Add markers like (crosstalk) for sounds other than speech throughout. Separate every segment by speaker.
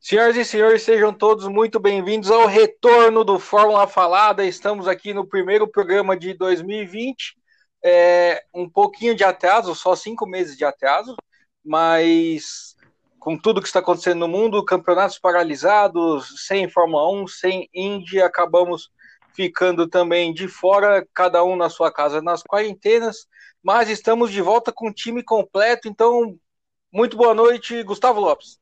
Speaker 1: Senhoras e senhores, sejam todos muito bem-vindos ao retorno do Fórmula Falada. Estamos aqui no primeiro programa de 2020. É, um pouquinho de atraso, só cinco meses de atraso, mas com tudo que está acontecendo no mundo, campeonatos paralisados, sem Fórmula 1, sem Indy, acabamos ficando também de fora, cada um na sua casa nas quarentenas, mas estamos de volta com o time completo, então muito boa noite, Gustavo Lopes.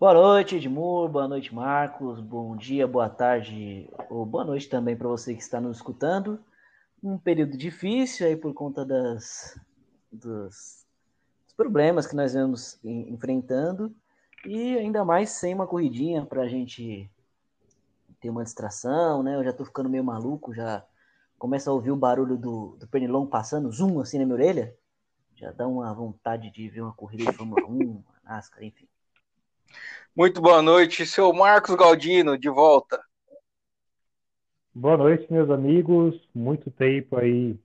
Speaker 2: Boa noite, Edmur. Boa noite, Marcos. Bom dia, boa tarde ou boa noite também para você que está nos escutando. Um período difícil aí por conta das, dos, dos problemas que nós vamos enfrentando e ainda mais sem uma corridinha para a gente ter uma distração, né? Eu já estou ficando meio maluco, já começo a ouvir o barulho do, do pernilongo passando, zoom assim na minha orelha. Já dá uma vontade de ver uma corrida de Fórmula 1, uma NASCAR, enfim.
Speaker 1: Muito boa noite, seu Marcos Galdino, de volta.
Speaker 3: Boa noite, meus amigos. Muito tempo aí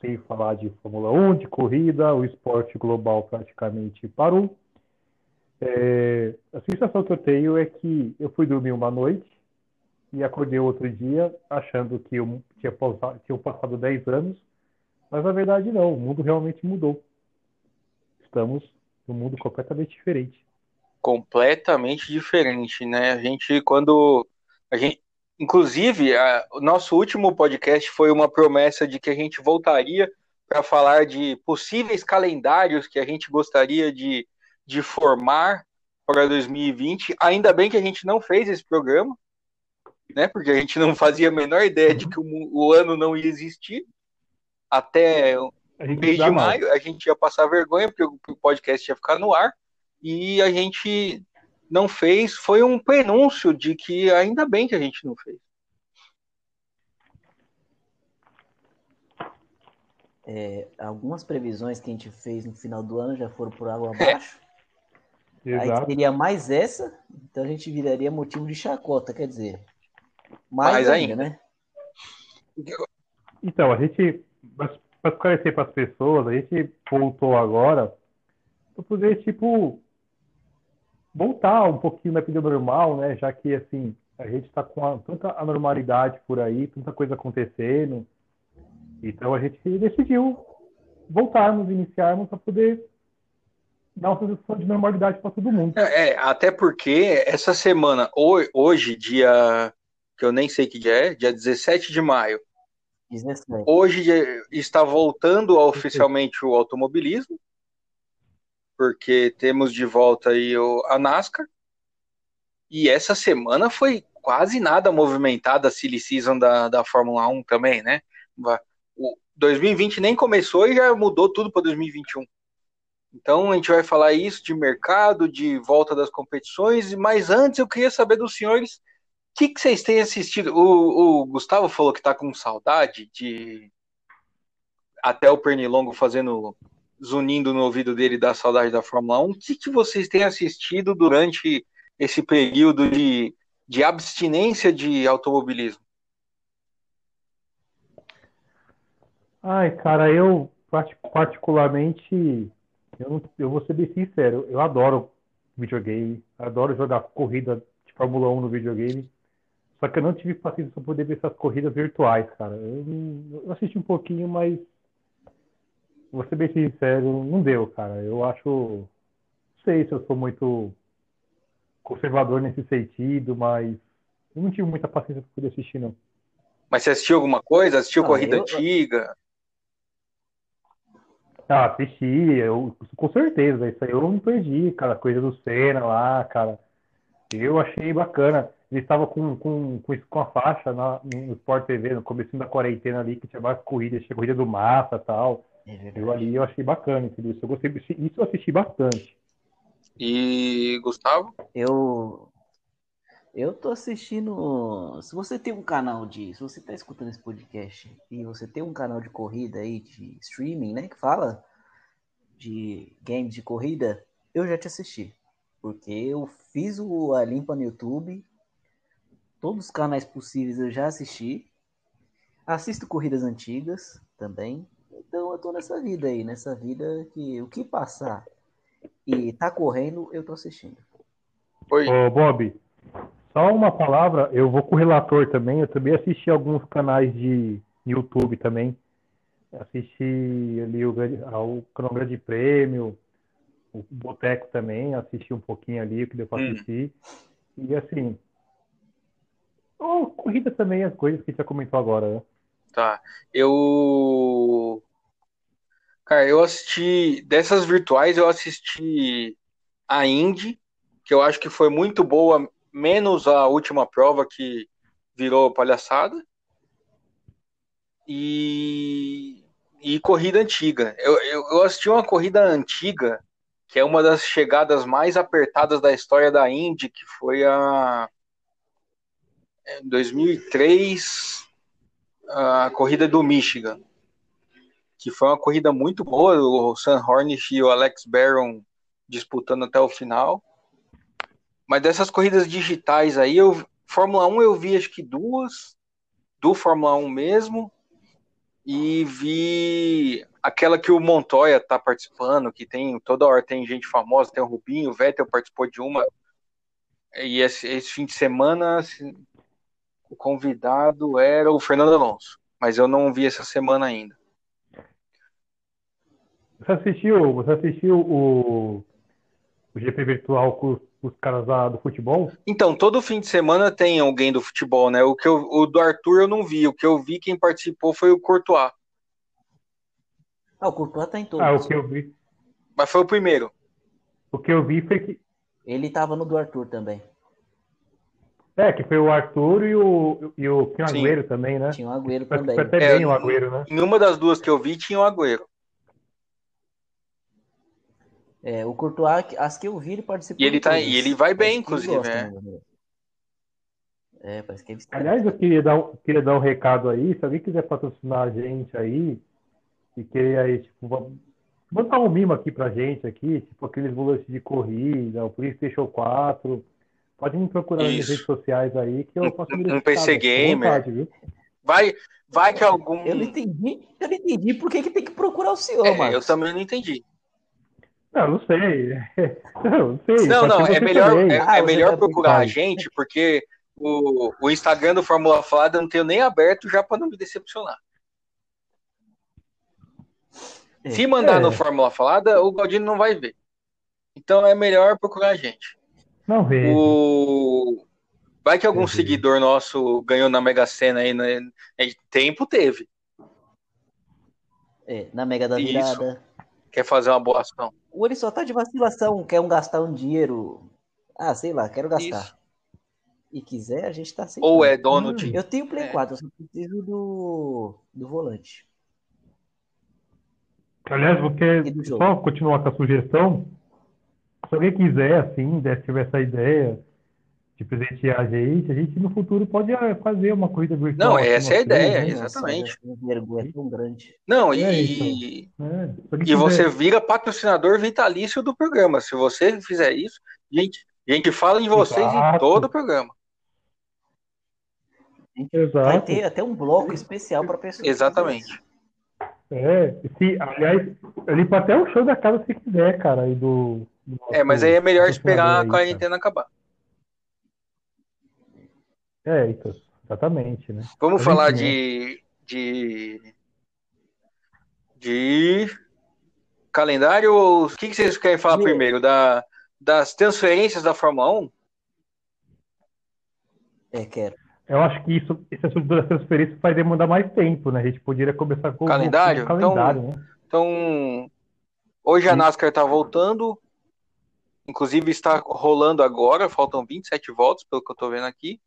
Speaker 3: sem falar de Fórmula 1, de corrida, o esporte global praticamente parou. É, a sensação que eu tenho é que eu fui dormir uma noite e acordei outro dia achando que eu tinha tinha passado 10 anos, mas na verdade não, o mundo realmente mudou. Estamos num mundo completamente diferente
Speaker 1: completamente diferente, né? A gente, quando a gente, inclusive, a, o nosso último podcast foi uma promessa de que a gente voltaria para falar de possíveis calendários que a gente gostaria de, de formar para 2020. Ainda bem que a gente não fez esse programa, né? Porque a gente não fazia a menor ideia de que o, o ano não ia existir até mês de maio. A gente ia passar vergonha porque o podcast ia ficar no ar e a gente não fez, foi um prenúncio de que ainda bem que a gente não fez.
Speaker 2: É, algumas previsões que a gente fez no final do ano já foram por água abaixo. Aí teria mais essa, então a gente viraria motivo de chacota, quer dizer. Mais, mais ainda, ainda, né?
Speaker 3: Então, a gente, para esclarecer para as pessoas, a gente voltou agora para poder, tipo, voltar um pouquinho na vida normal, né? Já que assim a gente está com a, tanta anormalidade por aí, tanta coisa acontecendo. Então a gente decidiu voltarmos, iniciarmos para poder dar uma sensação de normalidade para todo mundo.
Speaker 1: É, é, até porque essa semana, hoje, dia que eu nem sei que dia é, dia 17 de maio. 17. Hoje está voltando oficialmente o automobilismo porque temos de volta aí o, a NASCAR. E essa semana foi quase nada movimentada a silly season da, da Fórmula 1 também, né? O 2020 nem começou e já mudou tudo para 2021. Então a gente vai falar isso de mercado, de volta das competições, mas antes eu queria saber dos senhores o que, que vocês têm assistido. O, o Gustavo falou que está com saudade de até o Pernilongo fazendo zunindo no ouvido dele da saudade da Fórmula 1. O que, que vocês têm assistido durante esse período de, de abstinência de automobilismo?
Speaker 3: Ai, cara, eu particularmente, eu, eu vou ser bem sincero, eu adoro videogame, adoro jogar corrida de Fórmula 1 no videogame, só que eu não tive paciência para poder ver essas corridas virtuais, cara. Eu, eu assisti um pouquinho, mas vou ser bem sincero, não deu, cara. Eu acho. Não sei se eu sou muito conservador nesse sentido, mas eu não tive muita paciência para poder assistir, não.
Speaker 1: Mas você assistiu alguma coisa? Assistiu ah, Corrida eu... Antiga?
Speaker 3: Ah, assisti, eu, com certeza. Isso aí eu não perdi, cara. Coisa do Senna lá, cara. Eu achei bacana. Ele estava com, com, com, com a faixa na, no Sport TV, no começo da quarentena ali, que tinha várias corridas, tinha corrida do Massa e tal. É eu ali eu achei bacana, entendeu? Isso eu gostei, isso eu assisti bastante.
Speaker 1: E Gustavo?
Speaker 2: Eu eu tô assistindo. Se você tem um canal de. Se você tá escutando esse podcast e você tem um canal de corrida aí, de streaming, né? Que fala de games de corrida, eu já te assisti. Porque eu fiz o, a limpa no YouTube. Todos os canais possíveis eu já assisti. Assisto corridas antigas também. Então eu tô nessa vida aí, nessa vida que o que passar e tá correndo, eu tô assistindo.
Speaker 3: Oi. Ô, Bob, só uma palavra, eu vou com o relator também, eu também assisti alguns canais de YouTube também. Assisti ali o, o Crono Grande Prêmio, o Boteco também, assisti um pouquinho ali, o que deu para hum. assistir. E assim, oh, corrida também, as coisas que você comentou agora, né?
Speaker 1: Tá. Eu. Cara, eu assisti. Dessas virtuais, eu assisti a Indy, que eu acho que foi muito boa, menos a última prova que virou palhaçada. E. E corrida antiga. Eu, eu, eu assisti uma corrida antiga, que é uma das chegadas mais apertadas da história da Indy, que foi a. Em 2003, a corrida do Michigan, que foi uma corrida muito boa, o Sam Hornish e o Alex Barron disputando até o final. Mas dessas corridas digitais aí, eu, Fórmula 1 eu vi acho que duas, do Fórmula 1 mesmo, e vi aquela que o Montoya tá participando, que tem toda hora tem gente famosa, tem o Rubinho, o Vettel participou de uma. E esse, esse fim de semana, o convidado era o Fernando Alonso, mas eu não vi essa semana ainda.
Speaker 3: Você assistiu, você assistiu o, o GP virtual com os caras lá do futebol?
Speaker 1: Então, todo fim de semana tem alguém do futebol, né? O, que eu, o do Arthur eu não vi. O que eu vi, quem participou foi o Courtois.
Speaker 2: Ah, o Courtois tá em todos.
Speaker 3: Ah, o que eu vi.
Speaker 1: Mas foi o primeiro.
Speaker 3: O que eu vi foi que.
Speaker 2: Ele tava no do Arthur também.
Speaker 3: É, que foi o Arthur e o, e o tinha o Agüero também, né?
Speaker 2: Tinha o Agüero também.
Speaker 3: Foi até bem é, o Agüero, né?
Speaker 1: Em uma das duas que eu vi, tinha o Agüero.
Speaker 2: É, o Courtois, as que eu vi, ele participou.
Speaker 1: E ele, tá, e ele vai bem, inclusive. é. Né,
Speaker 2: é, parece que ele
Speaker 3: Aliás, eu queria dar, um, queria dar um recado aí. Se alguém quiser patrocinar a gente aí, e querer aí, tipo, botar um mimo aqui pra gente aqui, tipo aqueles volantes de corrida, o PlayStation 4 Pode me procurar Isso. nas redes sociais aí que eu posso
Speaker 1: me Um PC Gamer. Vontade, vai, vai que algum.
Speaker 2: Eu não entendi, eu não entendi por que, que tem que procurar o senhor, é,
Speaker 1: Marcos. Eu também não entendi. (laughs)
Speaker 3: Não, não sei. Não, não sei.
Speaker 1: Não, não, é melhor, é, ah, é melhor procurar a gente, porque o, o Instagram do Fórmula Falada eu não tenho nem aberto já para não me decepcionar. É. Se mandar é. no Fórmula Falada, o Galdino não vai ver. Então é melhor procurar a gente.
Speaker 3: Não vejo.
Speaker 1: O... Vai que algum seguidor nosso ganhou na Mega Sena aí, né? Tempo teve.
Speaker 2: É, na Mega da Virada. Isso.
Speaker 1: Quer fazer uma boa ação.
Speaker 2: Ou ele só tá de vacilação, quer um gastar um dinheiro. Ah, sei lá, quero gastar. Isso. E quiser, a gente tá sem.
Speaker 1: Ou é dono de.
Speaker 2: Eu tenho Play é. 4, eu só preciso do, do volante.
Speaker 3: Aliás, porque só continuar com a sugestão, se alguém quiser, assim, tiver essa ideia de presentear a gente, a gente no futuro pode ah, fazer uma corrida virtual.
Speaker 1: Não, essa é a ideia, né? exatamente.
Speaker 2: vergonha tão grande.
Speaker 1: Não, e, é, então. é, e você vira patrocinador vitalício do programa. Se você fizer isso, a gente, a gente fala em vocês Exato. em todo o programa.
Speaker 2: Exato. Vai ter até um bloco especial para pessoas.
Speaker 1: Exatamente.
Speaker 3: É, se, aliás, eu limpo até o show da casa se quiser, cara, aí do,
Speaker 1: é, mas aí é melhor esperar a quarentena acabar.
Speaker 3: É, então, exatamente, né?
Speaker 1: Vamos falar de, de. de. calendário ou o que, que vocês querem falar primeiro? Da, das transferências da Fórmula 1?
Speaker 2: É, quero.
Speaker 3: Eu acho que isso, esse assunto das transferências vai demandar mais tempo, né? A gente poderia começar com
Speaker 1: calendário.
Speaker 3: o
Speaker 1: calendário, então, né? Então, hoje a NASCAR está voltando. Inclusive está rolando agora, faltam 27 votos, pelo que eu estou vendo aqui.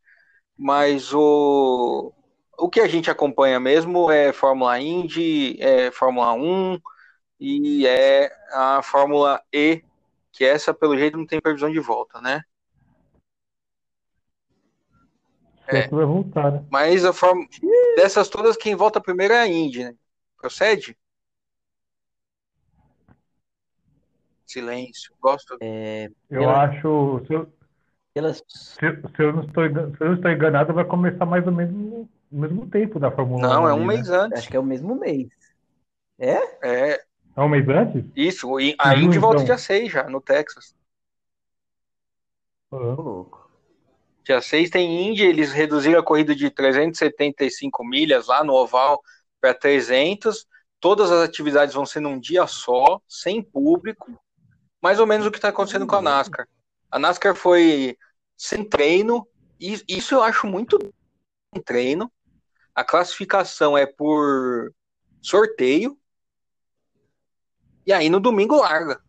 Speaker 1: Mas o, o que a gente acompanha mesmo é Fórmula Indy, é Fórmula 1 e é a Fórmula E, que essa, pelo jeito, não tem previsão de volta, né?
Speaker 3: É. Vai voltar, né?
Speaker 1: Mas a forma dessas todas, quem volta primeiro é a Indy, né? Procede? silêncio. Gosto.
Speaker 2: É,
Speaker 3: eu pela... acho. Se se, se, eu não estou, se eu não estou enganado, vai começar mais ou menos no mesmo tempo da Fórmula
Speaker 1: 1. Não, é um mês né? antes.
Speaker 2: Acho que é o mesmo mês. É?
Speaker 1: É.
Speaker 3: É um mês antes?
Speaker 1: Isso, a Indy volta então. dia 6 já, no Texas.
Speaker 2: Louco.
Speaker 1: Dia 6 tem Indy, eles reduziram a corrida de 375 milhas lá no oval para 300. Todas as atividades vão ser num dia só, sem público. Mais ou menos o que está acontecendo com a NASCAR. A NASCAR foi sem treino, e isso eu acho muito sem treino. A classificação é por sorteio. E aí no domingo larga.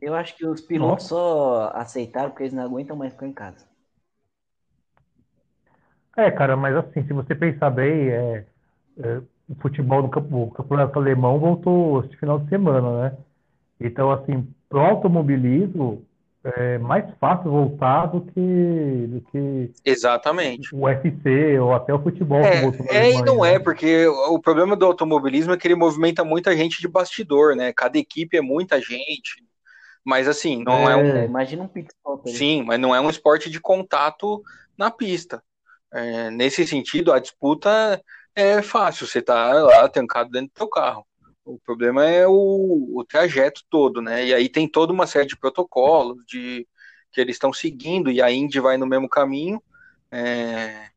Speaker 2: Eu acho que os pilotos Nossa. só aceitaram porque eles não aguentam mais ficar em casa.
Speaker 3: É, cara, mas assim, se você pensar bem, é, é, o futebol do campo, o campeonato alemão voltou este final de semana, né? Então, assim, pro automobilismo, é mais fácil voltar do que, do que
Speaker 1: Exatamente.
Speaker 3: o UFC ou até o futebol.
Speaker 1: É, é e não né? é, porque o problema do automobilismo é que ele movimenta muita gente de bastidor, né? Cada equipe é muita gente. Mas assim, não é, é um.
Speaker 2: Imagina um pit stop.
Speaker 1: Sim, mas não é um esporte de contato na pista. É, nesse sentido, a disputa é fácil, você tá lá trancado dentro do seu carro. O problema é o, o trajeto todo, né? E aí tem toda uma série de protocolos de, que eles estão seguindo, e a Indy vai no mesmo caminho, é,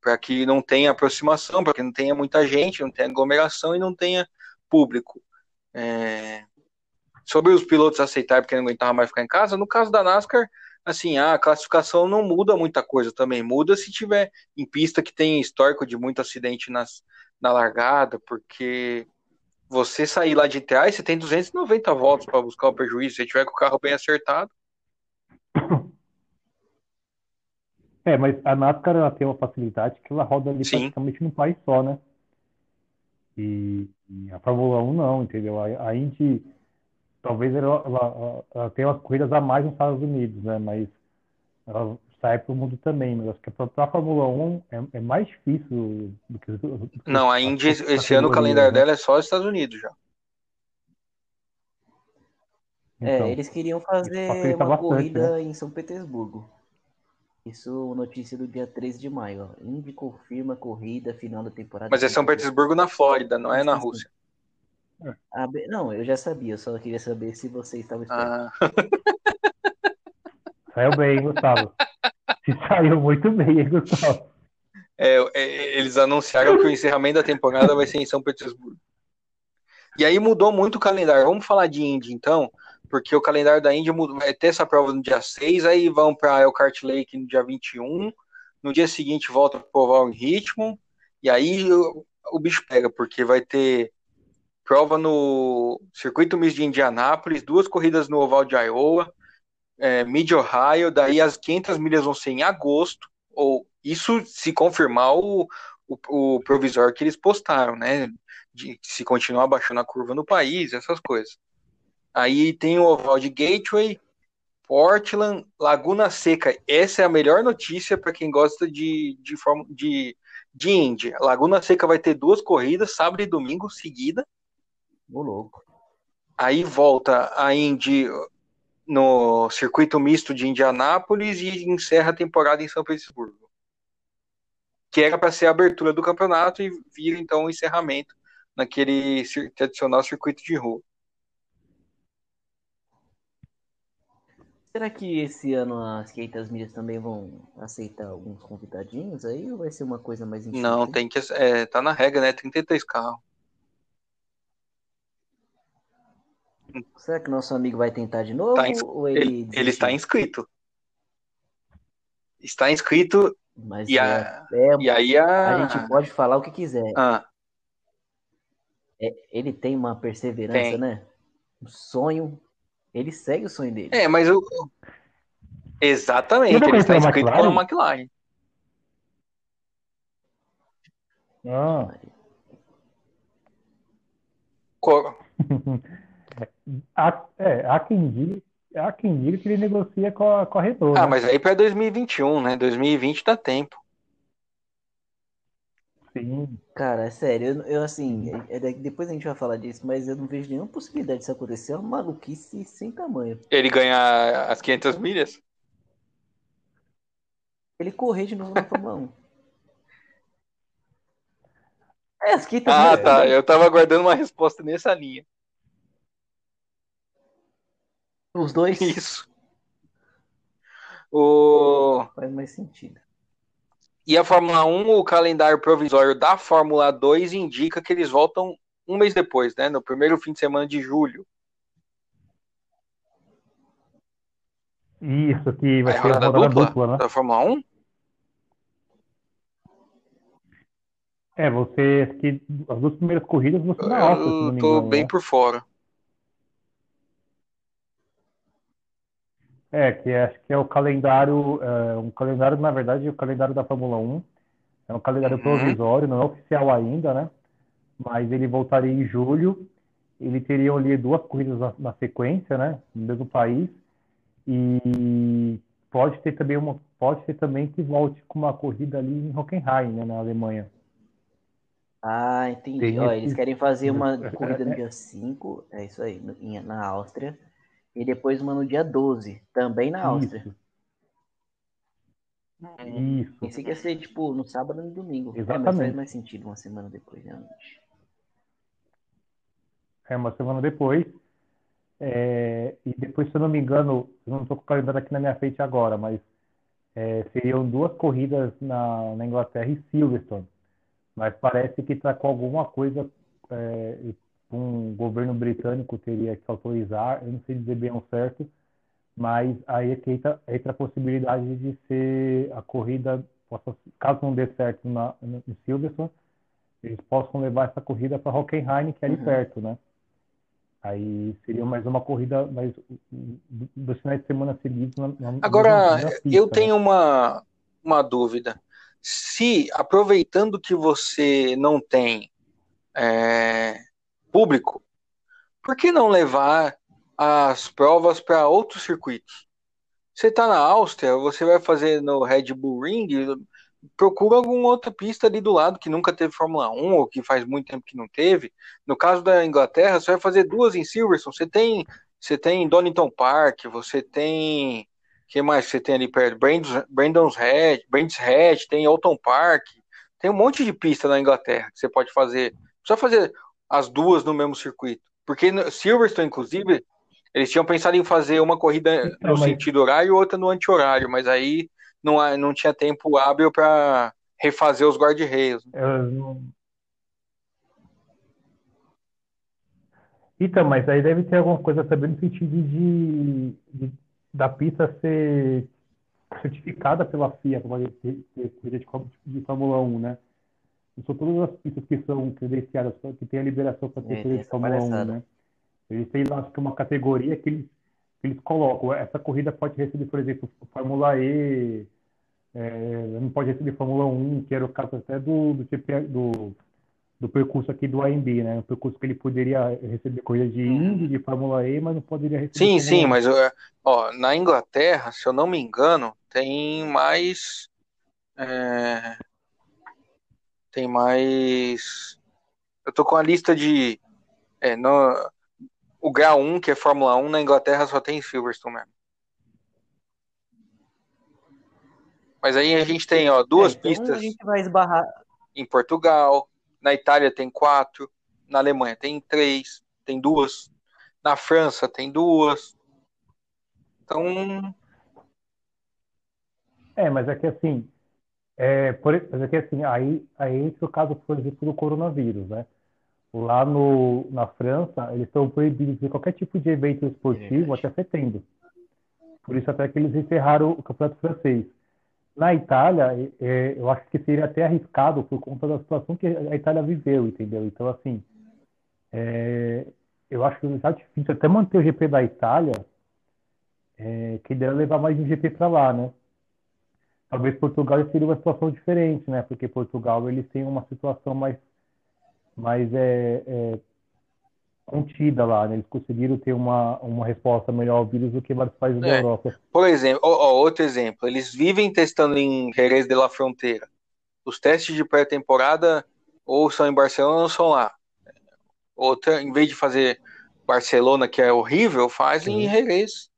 Speaker 1: para que não tenha aproximação, para que não tenha muita gente, não tenha aglomeração e não tenha público. É, sobre os pilotos aceitarem porque não aguentavam mais ficar em casa, no caso da NASCAR, assim, a classificação não muda muita coisa também. Muda se tiver em pista que tem histórico de muito acidente nas, na largada, porque você sair lá de trás, você tem 290 voltas para buscar o prejuízo. Se tiver com o carro bem acertado. (laughs)
Speaker 3: É, mas a NASCAR ela tem uma facilidade que ela roda ali Sim. praticamente num país só, né? E, e, a Fórmula 1 não, entendeu? A, a Indy talvez ela, ela, ela tenha umas corridas a mais nos Estados Unidos, né? Mas ela sai para o mundo também. Mas acho que para a Fórmula 1 é, é, mais difícil do que. Do que
Speaker 1: Não, a Indy, esse ano o calendário né? dela é só os Estados Unidos já.
Speaker 2: É, então, eles queriam fazer uma bastante, corrida né? em São Petersburgo. Isso, notícia do dia 13 de maio. Ó. Indy confirma corrida final da temporada.
Speaker 1: Mas é São Petersburgo na Flórida, não é na Rússia.
Speaker 2: Ah, não, eu já sabia, eu só queria saber se você estava esperando. Ah.
Speaker 3: Saiu bem, Gustavo. (laughs) Se (laughs) saiu muito bem, hein, Gustavo.
Speaker 1: É, é, eles anunciaram que o encerramento da temporada vai ser em São Petersburgo. E aí mudou muito o calendário. Vamos falar de Indy, então, porque o calendário da Indy vai ter essa prova no dia 6, aí vão para Elkhart Lake no dia 21, no dia seguinte volta para o Oval em Ritmo, e aí o, o bicho pega, porque vai ter prova no Circuito Miss de Indianápolis, duas corridas no Oval de Iowa, é, Mid Ohio, daí as 500 milhas vão ser em agosto, ou isso se confirmar o, o, o provisório que eles postaram, né? De se continuar baixando a curva no país, essas coisas. Aí tem o Oval de Gateway, Portland, Laguna Seca. Essa é a melhor notícia para quem gosta de, de, de, de Índia. Laguna Seca vai ter duas corridas, sábado e domingo, seguida.
Speaker 2: Ô, louco.
Speaker 1: Aí volta a Indy no circuito misto de Indianápolis e encerra a temporada em São Petersburgo. Que era para ser a abertura do campeonato e vira então o encerramento naquele tradicional circuito de rua.
Speaker 2: Será que esse ano as 500 milhas também vão aceitar alguns convidadinhos aí ou vai ser uma coisa mais
Speaker 1: Não, tem que é, tá na regra, né? 33 carros.
Speaker 2: Será que nosso amigo vai tentar de novo? Tá ins... ou ele,
Speaker 1: ele, ele, está inscrito. Está inscrito.
Speaker 2: Mas
Speaker 1: e,
Speaker 2: é,
Speaker 1: a... é, e aí
Speaker 2: a... a gente pode falar o que quiser. Ah. É, ele tem uma perseverança, tem. né? Um sonho. Ele segue o sonho dele.
Speaker 1: É, mas o. Exatamente, ele está inscrito com a McLaren.
Speaker 3: Ah. (laughs) Há, é, há quem diga, há quem diga que ele negocia com a, com a Renault.
Speaker 1: Ah,
Speaker 3: né?
Speaker 1: mas aí para 2021, né? 2020 dá tempo.
Speaker 3: Sim.
Speaker 2: Cara, é sério, eu, eu assim, é, é, depois a gente vai falar disso, mas eu não vejo nenhuma possibilidade disso acontecer. É uma maluquice sem tamanho.
Speaker 1: Ele ganhar as 500 milhas?
Speaker 2: Ele correr de novo na Fórmula 1. (laughs)
Speaker 1: É, as quitas ah, tá. Eu tava aguardando uma resposta nessa linha.
Speaker 2: Os dois? (laughs)
Speaker 1: Isso. O...
Speaker 2: Faz mais sentido.
Speaker 1: E a Fórmula 1, o calendário provisório da Fórmula 2 indica que eles voltam um mês depois, né? No primeiro fim de semana de julho.
Speaker 3: Isso, que vai
Speaker 1: ser a rodada dupla, dupla né? da Fórmula 1?
Speaker 3: É, você. Que as duas primeiras corridas você na alta,
Speaker 1: Eu tô engano, bem né? por fora.
Speaker 3: É, que acho que é o calendário, é, um calendário, na verdade, o calendário da Fórmula 1 é um calendário uhum. provisório, não é oficial ainda, né? Mas ele voltaria em julho, ele teria ali duas corridas na, na sequência, né? No mesmo país, e pode ter também uma, pode ter também que volte com uma corrida ali em Hockenheim, né, na Alemanha.
Speaker 2: Ah, entendi. Ó, eles querem fazer uma (laughs) corrida no dia 5, é isso aí, na Áustria e depois uma no dia 12, também na Áustria. Isso.
Speaker 3: Isso.
Speaker 2: Pensei que ia ser tipo no sábado e no domingo.
Speaker 3: Exatamente. É, mas
Speaker 2: faz mais sentido uma semana depois, realmente.
Speaker 3: É uma semana depois. É, e depois, se eu não me engano, eu não estou com o calendário aqui na minha frente agora, mas é, seriam duas corridas na, na Inglaterra e Silverstone. Mas parece que está com alguma coisa é, um governo britânico teria que autorizar, eu não sei dizer bem ao certo, mas aí é entra, entra a possibilidade de ser a corrida, caso não dê certo na, no Silverstone, eles possam levar essa corrida para Hockenheim, que é ali uhum. perto, né? Aí seria mais uma corrida mais dos finais de semana seguidos. Na,
Speaker 1: na, Agora, na pista, eu né? tenho uma, uma dúvida. Se, aproveitando que você não tem é, público, por que não levar as provas para outros circuitos? Você está na Áustria, você vai fazer no Red Bull Ring, procura alguma outra pista ali do lado que nunca teve Fórmula 1 ou que faz muito tempo que não teve. No caso da Inglaterra, você vai fazer duas em Silverstone. Você tem, você tem Donington Park, você tem que mais você tem ali perto? Brandon's Head, Brands Head, tem Alton Park, tem um monte de pista na Inglaterra que você pode fazer. Só fazer as duas no mesmo circuito. Porque Silverstone, inclusive, eles tinham pensado em fazer uma corrida então, no mas... sentido horário e outra no anti-horário, mas aí não, não tinha tempo hábil para refazer os guarda-reios.
Speaker 3: Não... Então, mas aí deve ter alguma coisa também no sentido de, de da pista ser certificada pela FIA como ter, ter corrida de, de Fórmula 1, né? São todas as pistas que são credenciadas, que têm a liberação para ter corrida de Fórmula 1, né? Eles têm lá acho que uma categoria que eles, que eles colocam. Essa corrida pode receber, por exemplo, Fórmula E, é, não pode receber Fórmula 1, que era o caso até do, do, GP, do, do percurso aqui do AMB, né? O percurso que ele poderia receber corrida de uhum. Indy, de Fórmula E, mas não poderia receber.
Speaker 1: Sim, sim, mas ó, na Inglaterra, se eu não me engano, tem mais. É, tem mais. Eu tô com a lista de. É, no, o grau 1, que é Fórmula 1, na Inglaterra só tem Silverstone mesmo. Mas aí a gente tem ó, duas é, então pistas. A
Speaker 2: gente vai esbarrar.
Speaker 1: Em Portugal, na Itália tem quatro, na Alemanha tem três, tem duas, na França tem duas. Então.
Speaker 3: É, mas é que assim, é, por, mas aqui, assim, aí, aí entra o caso, por exemplo, do coronavírus, né? Lá no, na França, eles estão proibidos de qualquer tipo de evento esportivo é até setembro. Por isso até que eles encerraram o campeonato francês. Na Itália, é, eu acho que seria até arriscado por conta da situação que a Itália viveu, entendeu? Então, assim, é, eu acho que já difícil até manter o GP da Itália, é, que deve levar mais um GP para lá, né? Talvez Portugal seria uma situação diferente, né? Porque Portugal eles têm uma situação mais, mais é, é, contida lá, né? Eles conseguiram ter uma, uma resposta melhor ao vírus do que vários países é. da Europa.
Speaker 1: Por exemplo, ó, ó, outro exemplo, eles vivem testando em Jerez de la Fronteira. Os testes de pré-temporada ou são em Barcelona ou são lá. Outra, em vez de fazer Barcelona, que é horrível, fazem Sim. em Jerez.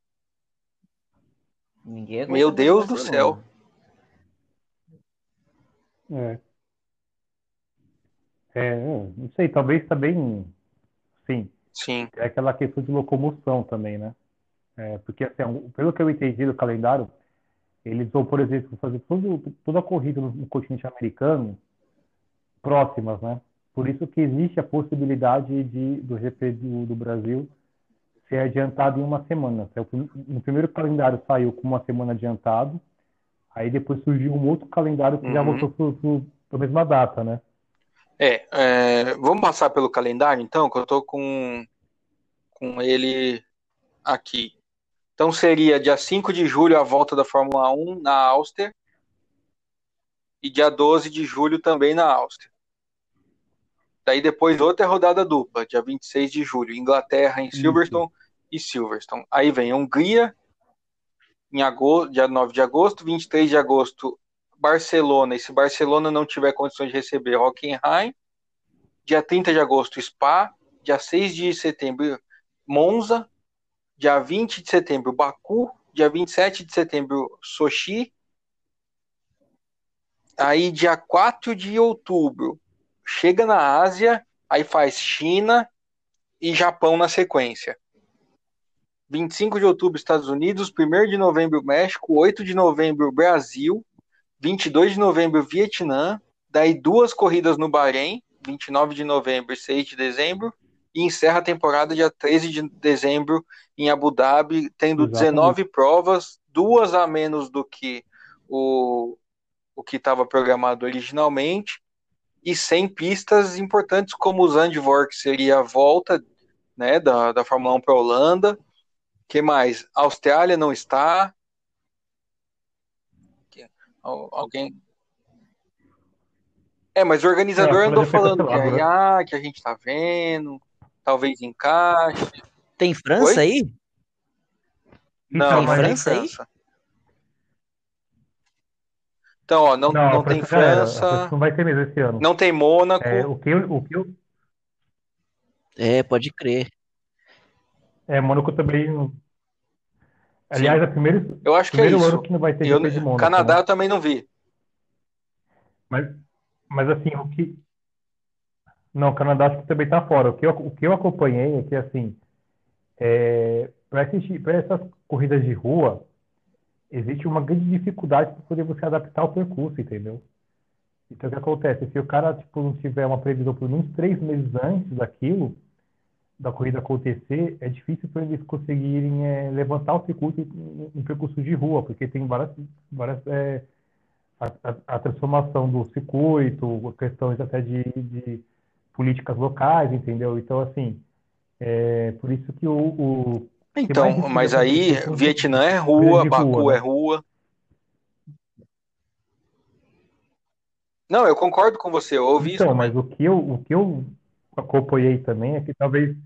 Speaker 1: Meu Deus do céu.
Speaker 3: É. É, não sei, talvez também, sim.
Speaker 1: Sim.
Speaker 3: É aquela questão de locomoção também, né? É, porque, assim, pelo que eu entendi do calendário, eles vão, por exemplo, fazer todo, toda a corrida no, no continente americano próximas, né? Por isso que existe a possibilidade de, do GP do, do Brasil ser adiantado em uma semana. No primeiro calendário saiu com uma semana adiantado, aí depois surgiu um outro calendário que uhum. já voltou para a mesma data, né?
Speaker 1: É, é, vamos passar pelo calendário então, que eu estou com, com ele aqui. Então seria dia 5 de julho a volta da Fórmula 1 na Áustria e dia 12 de julho também na Áustria. Daí depois outra rodada dupla, dia 26 de julho, Inglaterra em Silverstone Isso. e Silverstone. Aí vem Hungria em agosto, dia 9 de agosto, 23 de agosto, Barcelona. E se Barcelona não tiver condições de receber Hockenheim, dia 30 de agosto, Spa, dia 6 de setembro, Monza, dia 20 de setembro, Baku, dia 27 de setembro, Sochi. Aí, dia 4 de outubro, chega na Ásia, aí faz China e Japão na sequência. 25 de outubro, Estados Unidos, 1 de novembro, México, 8 de novembro, Brasil, 22 de novembro, Vietnã, daí duas corridas no Bahrein, 29 de novembro e 6 de dezembro, e encerra a temporada dia 13 de dezembro em Abu Dhabi, tendo Exatamente. 19 provas, duas a menos do que o, o que estava programado originalmente, e 100 pistas importantes, como o Zandvoort, que seria a volta né, da, da Fórmula 1 para a Holanda. Que mais? A Austrália não está. Alguém. É, mas o organizador é, andou falando que, é, ah, que a gente está vendo, talvez encaixe.
Speaker 2: Tem França Oi? aí?
Speaker 1: Não, tem França aí? Então, ó, não, não, não tem França.
Speaker 3: não vai ter mesmo esse ano.
Speaker 1: Não tem Mônaco.
Speaker 3: É, o, que, o que eu...
Speaker 2: É, pode crer.
Speaker 3: É, Mônaco também. Aliás, Sim. é primeiro,
Speaker 1: eu acho que é
Speaker 3: ano que não vai ter
Speaker 1: eu, de Mônaco. Canadá né? eu também não vi.
Speaker 3: Mas, mas assim, o que. Não, Canadá acho que também está fora. O que, eu, o que eu acompanhei é que, assim, é, para essas corridas de rua, existe uma grande dificuldade para poder você adaptar o percurso, entendeu? Então, o que acontece? Se o cara tipo, não tiver uma previsão por menos três meses antes daquilo, da corrida acontecer, é difícil para eles conseguirem é, levantar o circuito em, em percurso de rua, porque tem várias, várias é, a, a, a, transformação do circuito, questões até de, de, políticas locais, entendeu? Então, assim, é por isso que o, o
Speaker 1: então, mas aí Vietnã é rua, Baku é né? rua. Não, eu concordo com você, eu ouvi
Speaker 3: então,
Speaker 1: isso.
Speaker 3: mas o que eu, o que eu acompanhei também é que talvez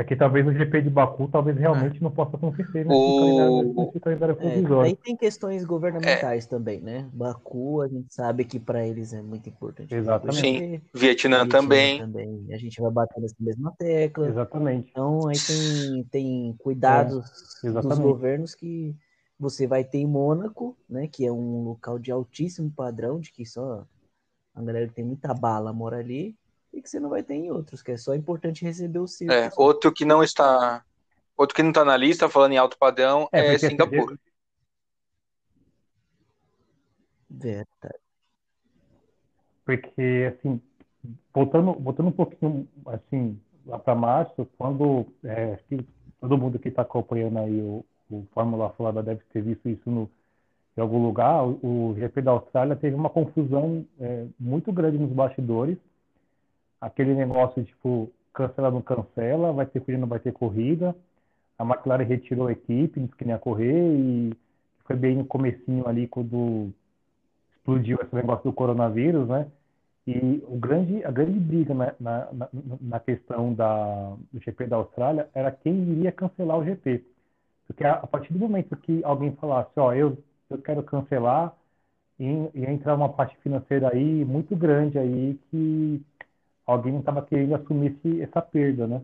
Speaker 3: é que talvez o GP de Baku talvez realmente é. não possa acontecer nesse o... calendário, calendário
Speaker 2: provisório. É, aí tem questões governamentais é. também, né? Baku, a gente sabe que para eles é muito importante.
Speaker 3: Exatamente.
Speaker 1: Sim, Vietnã, Vietnã também.
Speaker 2: também. A gente vai bater nessa mesma tecla.
Speaker 3: Exatamente.
Speaker 2: Então aí tem, tem cuidados é, dos governos que você vai ter em Mônaco, né? Que é um local de altíssimo padrão, de que só a galera que tem muita bala mora ali e que você não vai ter em outros, que é só importante receber o circo.
Speaker 1: É, outro que não está. Outro que não está na lista, falando em alto padrão, é, é Singapura.
Speaker 2: Verdade.
Speaker 3: Porque, assim, voltando, voltando um pouquinho, assim, lá para março, quando é, todo mundo que está acompanhando aí o, o Fórmula Florida deve ter visto isso no, em algum lugar, o, o GP da Austrália teve uma confusão é, muito grande nos bastidores, aquele negócio tipo, cancela, não cancela, vai ter corrida, não vai ter corrida. A McLaren retirou a equipe, disse que nem ia correr e foi bem no comecinho ali quando explodiu esse negócio do coronavírus, né? E o grande, a grande briga na, na, na questão da, do GP da Austrália era quem iria cancelar o GP. Porque a, a partir do momento que alguém falasse, ó, eu, eu quero cancelar, ia entrar uma parte financeira aí muito grande aí que alguém não estava querendo assumir esse, essa perda, né?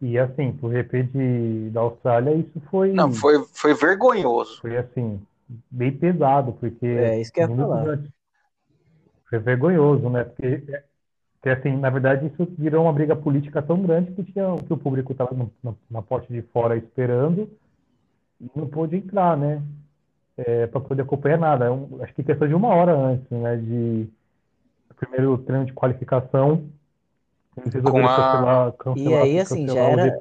Speaker 3: E assim, pro GP de, da Austrália, isso foi.
Speaker 1: Não, foi, foi vergonhoso.
Speaker 3: Foi assim, bem pesado, porque.
Speaker 2: É, isso que eu ia falar.
Speaker 3: foi vergonhoso, né? Porque, porque, assim, na verdade, isso virou uma briga política tão grande que, tinha, que o público estava na porta de fora esperando e não pôde entrar, né? É, para poder acompanhar nada. É acho que questão de uma hora antes, né? De primeiro treino de qualificação,
Speaker 2: eles resolveram a... cancelar, cancelar, e aí, assim, já era.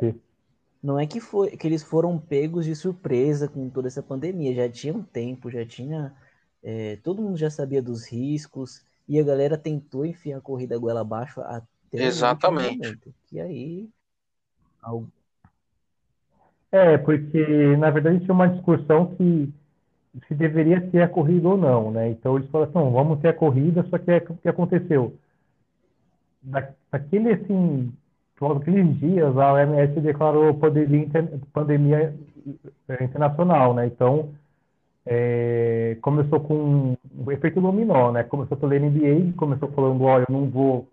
Speaker 2: Não é que, foi, que eles foram pegos de surpresa com toda essa pandemia, já tinha um tempo, já tinha. É, todo mundo já sabia dos riscos, e a galera tentou enfiar a corrida goela abaixo até
Speaker 1: Exatamente.
Speaker 2: E aí. Algo...
Speaker 3: É, porque na verdade tinha uma discussão se, se deveria ter a corrida ou não, né? Então eles falaram assim, vamos ter a corrida, só que é, o que aconteceu? naquele assim, aqueles dias a OMS declarou pandemia, pandemia é, internacional, né? Então é, começou com o efeito dominó, né? Começou pela NBA, começou falando, olha, eu não vou,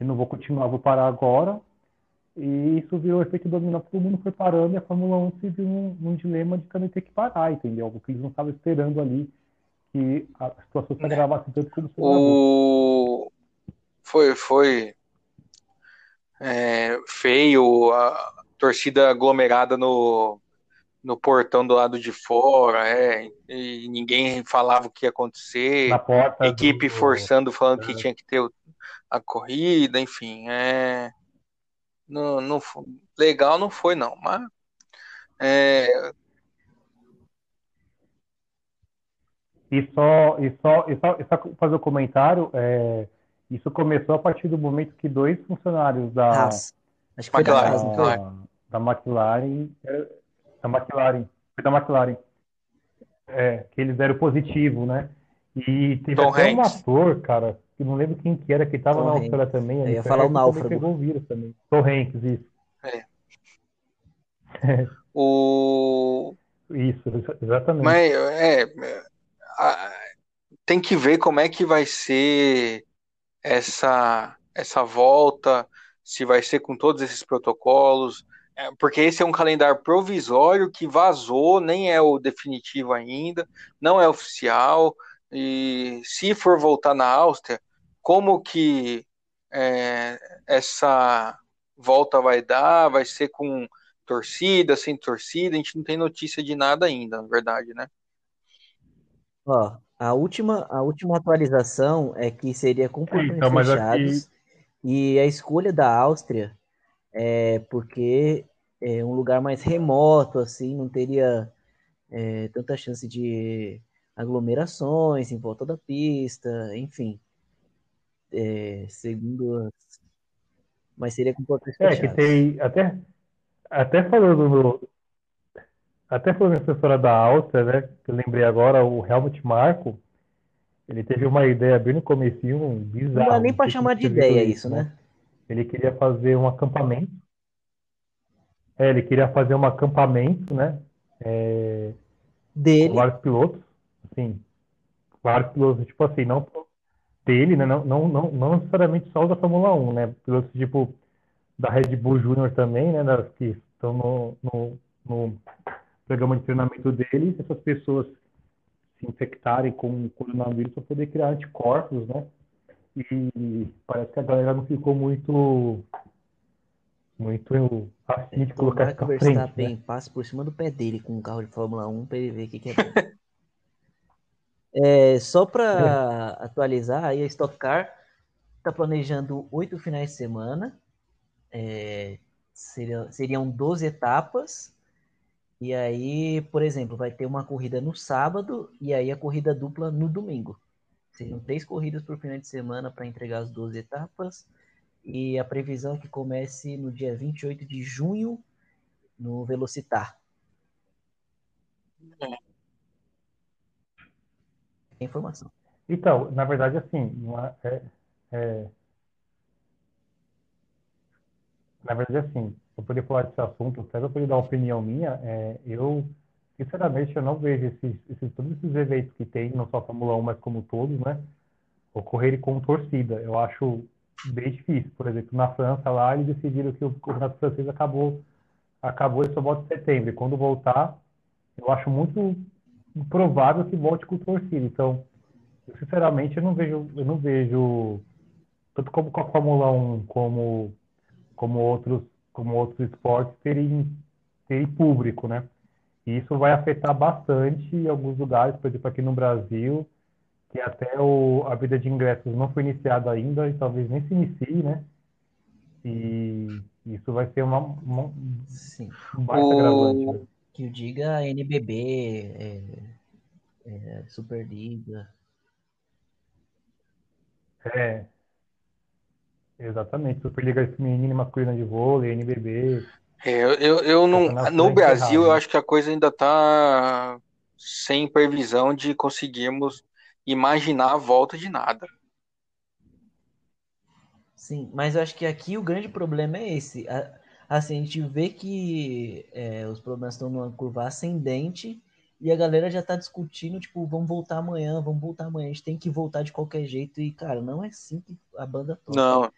Speaker 3: eu não vou continuar, vou parar agora. E isso virou efeito dominó, todo mundo foi parando e a Fórmula 1 se viu num, num dilema de também ter que parar, entendeu? Porque eles não estavam esperando ali que a situação se agravasse tanto como se
Speaker 1: o foi, foi é, feio, a torcida aglomerada no, no portão do lado de fora, é, e ninguém falava o que ia acontecer, equipe do... forçando, falando é. que tinha que ter a corrida, enfim, é, não, não, legal não foi não, mas é,
Speaker 3: e só e só e só, e só fazer o um comentário é, isso começou a partir do momento que dois funcionários da,
Speaker 2: Acho que foi da,
Speaker 3: da, da McLaren, da McLaren, foi da McLaren, é, que eles deram positivo, né? E teve Tom até Hanks. um ator, cara, não lembro quem que era, que estava na Austrália também.
Speaker 2: Eu ia falar o Náufrago.
Speaker 3: Pegou o vírus também. Tom Hanks, isso.
Speaker 1: É. (laughs) o...
Speaker 3: Isso, exatamente.
Speaker 1: Mas, é, tem que ver como é que vai ser essa, essa volta, se vai ser com todos esses protocolos, é, porque esse é um calendário provisório que vazou, nem é o definitivo ainda, não é oficial, e se for voltar na Áustria, como que é, essa volta vai dar, vai ser com torcida, sem torcida, a gente não tem notícia de nada ainda, na verdade, né?
Speaker 2: Ó, a última, a última atualização é que seria com portões então, fechados. Aqui... E a escolha da Áustria é porque é um lugar mais remoto, assim, não teria é, tanta chance de aglomerações em volta da pista, enfim. É, segundo as... Mas seria com portões
Speaker 3: fechados. É, que tem. Até, até falando no, até falando nessa história da Áustria, né? Que eu lembrei agora, o Helmut Marko, ele teve uma ideia bem no comecinho, um bizarro. Não
Speaker 2: dá nem para chamar de ideia isso, né? né?
Speaker 3: Ele queria fazer um acampamento. É, ele queria fazer um acampamento, né? É,
Speaker 2: dele.
Speaker 3: Com vários pilotos, assim, vários pilotos, tipo assim, não dele, né? Não, não, não, não necessariamente só da Fórmula 1, né? Pilotos tipo da Red Bull Júnior também, né? Das, que estão no, no, no programa de treinamento deles, essas pessoas se infectarem com o coronavírus para poder criar anticorpos, né? E parece que a galera não ficou muito muito assim de colocar
Speaker 2: isso pra frente, bem, né? passe por cima do pé dele com um carro de Fórmula 1 para ele ver o que, que é bom. (laughs) é, só para é. atualizar, aí a Stock Car está planejando oito finais de semana, é, seriam, seriam 12 etapas, e aí, por exemplo, vai ter uma corrida no sábado e aí a corrida dupla no domingo. Seriam três corridas por final de semana para entregar as 12 etapas. E a previsão é que comece no dia 28 de junho no Velocitar. É informação.
Speaker 3: Então, na verdade, assim, é, é, na verdade, assim, eu poderia falar desse assunto, até eu poderia dar uma opinião minha, é, eu, sinceramente, eu não vejo esses, esses, todos esses eventos que tem, não só a Fórmula 1, mas como todos, né, ocorrerem com torcida. Eu acho bem difícil. Por exemplo, na França, lá, eles decidiram que o campeonato francês acabou, acabou e só volta em setembro. E quando voltar, eu acho muito provável que volte com torcida. Então, sinceramente, eu não vejo, eu não vejo tanto como com a Fórmula 1 como como outros como outros esportes terem, terem público, né? E isso vai afetar bastante em alguns lugares, por exemplo, aqui no Brasil, que até o, a vida de ingressos não foi iniciada ainda e talvez nem se inicie, né? E isso vai ser uma, uma
Speaker 2: Sim. um baita o... agravante. Né? Que o diga NBB, é, é, Superliga.
Speaker 3: É, exatamente. Superliga Feminina e Masculina de Vôlei, NBB.
Speaker 1: É, eu, eu, eu não, no Brasil, eu acho que a coisa ainda está sem previsão de conseguirmos imaginar a volta de nada.
Speaker 2: Sim, mas eu acho que aqui o grande problema é esse. Assim, a gente vê que é, os problemas estão numa curva ascendente e a galera já tá discutindo, tipo, vamos voltar amanhã, vamos voltar amanhã, a gente tem que voltar de qualquer jeito. E, cara, não é assim que a banda toca.
Speaker 1: Não.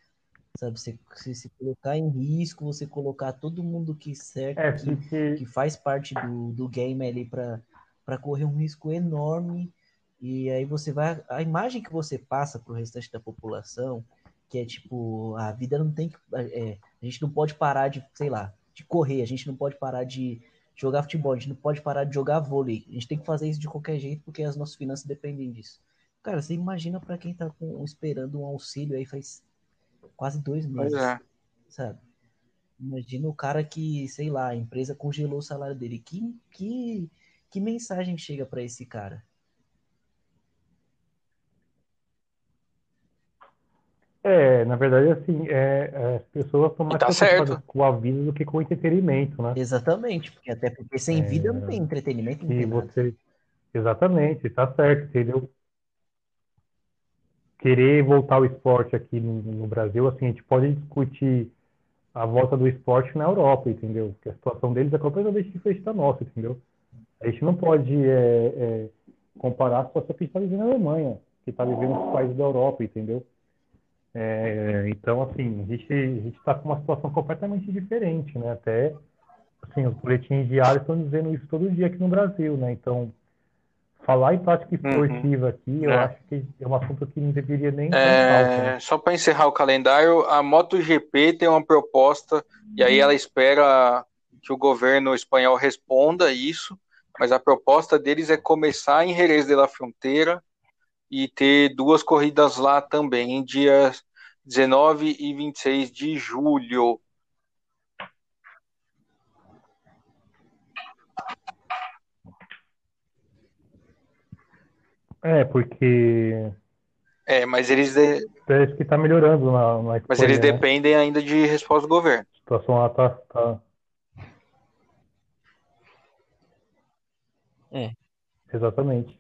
Speaker 2: Sabe, você, você se colocar em risco, você colocar todo mundo que certo, é, que, que faz parte do, do game ali para correr um risco enorme e aí você vai. A imagem que você passa para o restante da população, que é tipo, a vida não tem que. É, a gente não pode parar de, sei lá, de correr, a gente não pode parar de jogar futebol, a gente não pode parar de jogar vôlei. A gente tem que fazer isso de qualquer jeito, porque as nossas finanças dependem disso. Cara, você imagina para quem tá com, esperando um auxílio aí faz quase dois meses. É. Sabe? Imagina o cara que, sei lá, a empresa congelou o salário dele. Que, que, que mensagem chega para esse cara?
Speaker 3: É, na verdade, assim, é, é as pessoas estão mais
Speaker 1: tá preocupadas
Speaker 3: com a vida do que com o entretenimento, né?
Speaker 2: Exatamente, porque até porque sem é, vida não tem entretenimento, não tem
Speaker 3: você, Exatamente, tá certo, entendeu? Querer voltar ao esporte aqui no, no, Brasil, assim, a gente pode discutir a volta do esporte na Europa, entendeu? Porque a situação deles é completamente diferente da nossa, entendeu? A gente não pode é, é comparar a situação que a gente está vivendo na Alemanha, que está vivendo nos países da Europa, entendeu? É, então, assim, a gente está com uma situação completamente diferente, né? Até, assim, os boletins diários estão dizendo isso todo dia aqui no Brasil, né? Então, falar em prática uhum. esportiva uhum. aqui, eu é. acho que é um assunto que não deveria nem
Speaker 1: é, né? Só para encerrar o calendário, a MotoGP tem uma proposta, e aí ela espera que o governo espanhol responda isso, mas a proposta deles é começar em Jerez de la Fronteira, e ter duas corridas lá também, dias 19 e 26 de julho.
Speaker 3: É, porque.
Speaker 1: É, mas eles. De...
Speaker 3: Parece que está melhorando na, na
Speaker 1: Mas eles né? dependem ainda de resposta do governo.
Speaker 3: A situação lá tá. tá...
Speaker 2: É.
Speaker 3: Exatamente.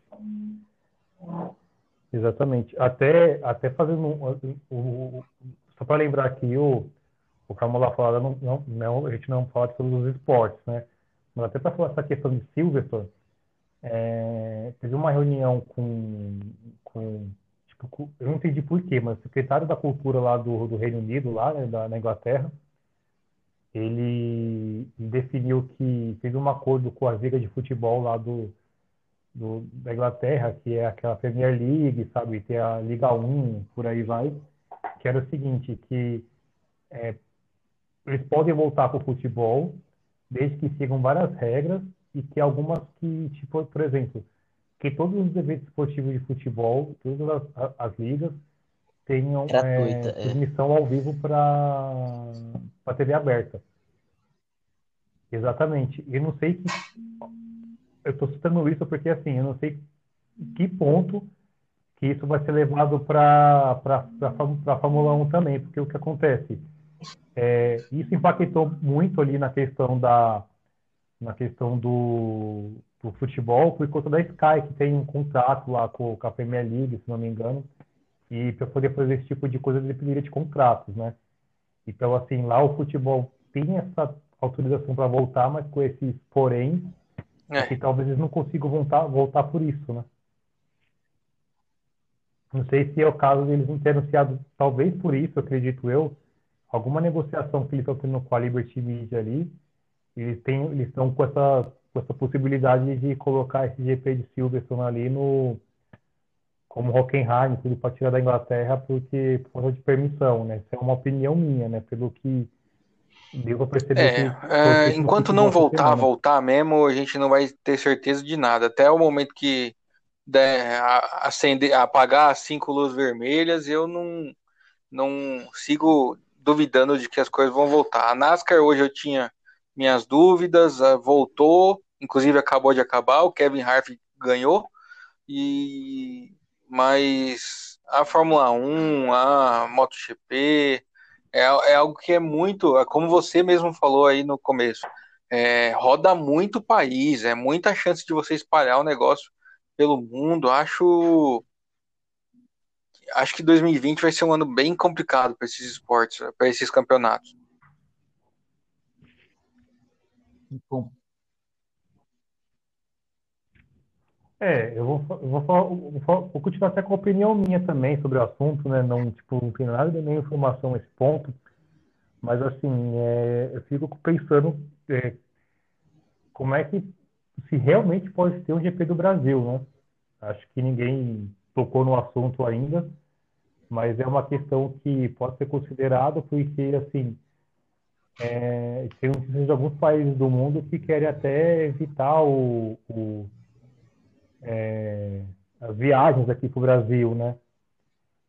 Speaker 3: Exatamente. Até, até fazendo um, um, um só para lembrar aqui, o, o Fórmula Falada não, não, não, a gente não fala todos os esportes, né? Mas até para falar essa questão de Silverstone, é, teve uma reunião com, com tipo, eu não entendi por quê, mas o secretário da cultura lá do, do Reino Unido, lá né, da, na Inglaterra, ele definiu que fez um acordo com a liga de futebol lá do, do, da Inglaterra, que é aquela Premier League, sabe? Tem a Liga 1, por aí vai, que era o seguinte, que é, eles podem voltar para o futebol, desde que sigam várias regras e que algumas que, tipo, por exemplo, que todos os eventos esportivos de futebol, todas as, as ligas, tenham é, é, transmissão ao vivo para a TV aberta. Exatamente. Eu não sei que eu estou citando isso porque, assim, eu não sei que ponto que isso vai ser levado para a Fórmula 1 também, porque o que acontece? É, isso impactou muito ali na questão da na questão do, do futebol por conta da Sky, que tem um contrato lá com, com a Premier League, se não me engano, e para poder fazer esse tipo de coisa dependeria de contratos, né? Então, assim, lá o futebol tem essa autorização para voltar, mas com esses porém é. Que talvez eles não consigam voltar, voltar por isso, né? Não sei se é o caso deles não terem anunciado, talvez por isso, acredito eu, alguma negociação que eles estão tendo com a Liberty Media ali, eles têm, eles estão com essa, com essa possibilidade de colocar esse GP de Silverstone ali no como Hockenheim, tudo para tirar da Inglaterra porque por causa de permissão, né? Isso é uma opinião minha, né? Pelo que deu para perceber.
Speaker 1: É,
Speaker 3: que,
Speaker 1: é enquanto não voltar, a voltar mesmo, a gente não vai ter certeza de nada. Até o momento que der, acender, apagar as cinco luzes vermelhas, eu não, não sigo duvidando de que as coisas vão voltar. A NASCAR hoje eu tinha minhas dúvidas, voltou, inclusive acabou de acabar, o Kevin Harvick ganhou, e mas a Fórmula 1, a MotoGP, é, é algo que é muito, é como você mesmo falou aí no começo, é, roda muito o país, é muita chance de você espalhar o negócio pelo mundo. Acho acho que 2020 vai ser um ano bem complicado para esses esportes, para esses campeonatos.
Speaker 3: Bom. É, eu vou, eu vou, falar, vou, vou continuar até com a opinião minha também sobre o assunto, né? Não, tipo, não tem nada de nenhuma informação nesse ponto, mas assim, é, eu fico pensando é, como é que se realmente pode ter um GP do Brasil, né? Acho que ninguém tocou no assunto ainda, mas é uma questão que pode ser considerada porque, assim, é, tem alguns países do mundo que querem até evitar o, o é, as viagens aqui para o Brasil, né?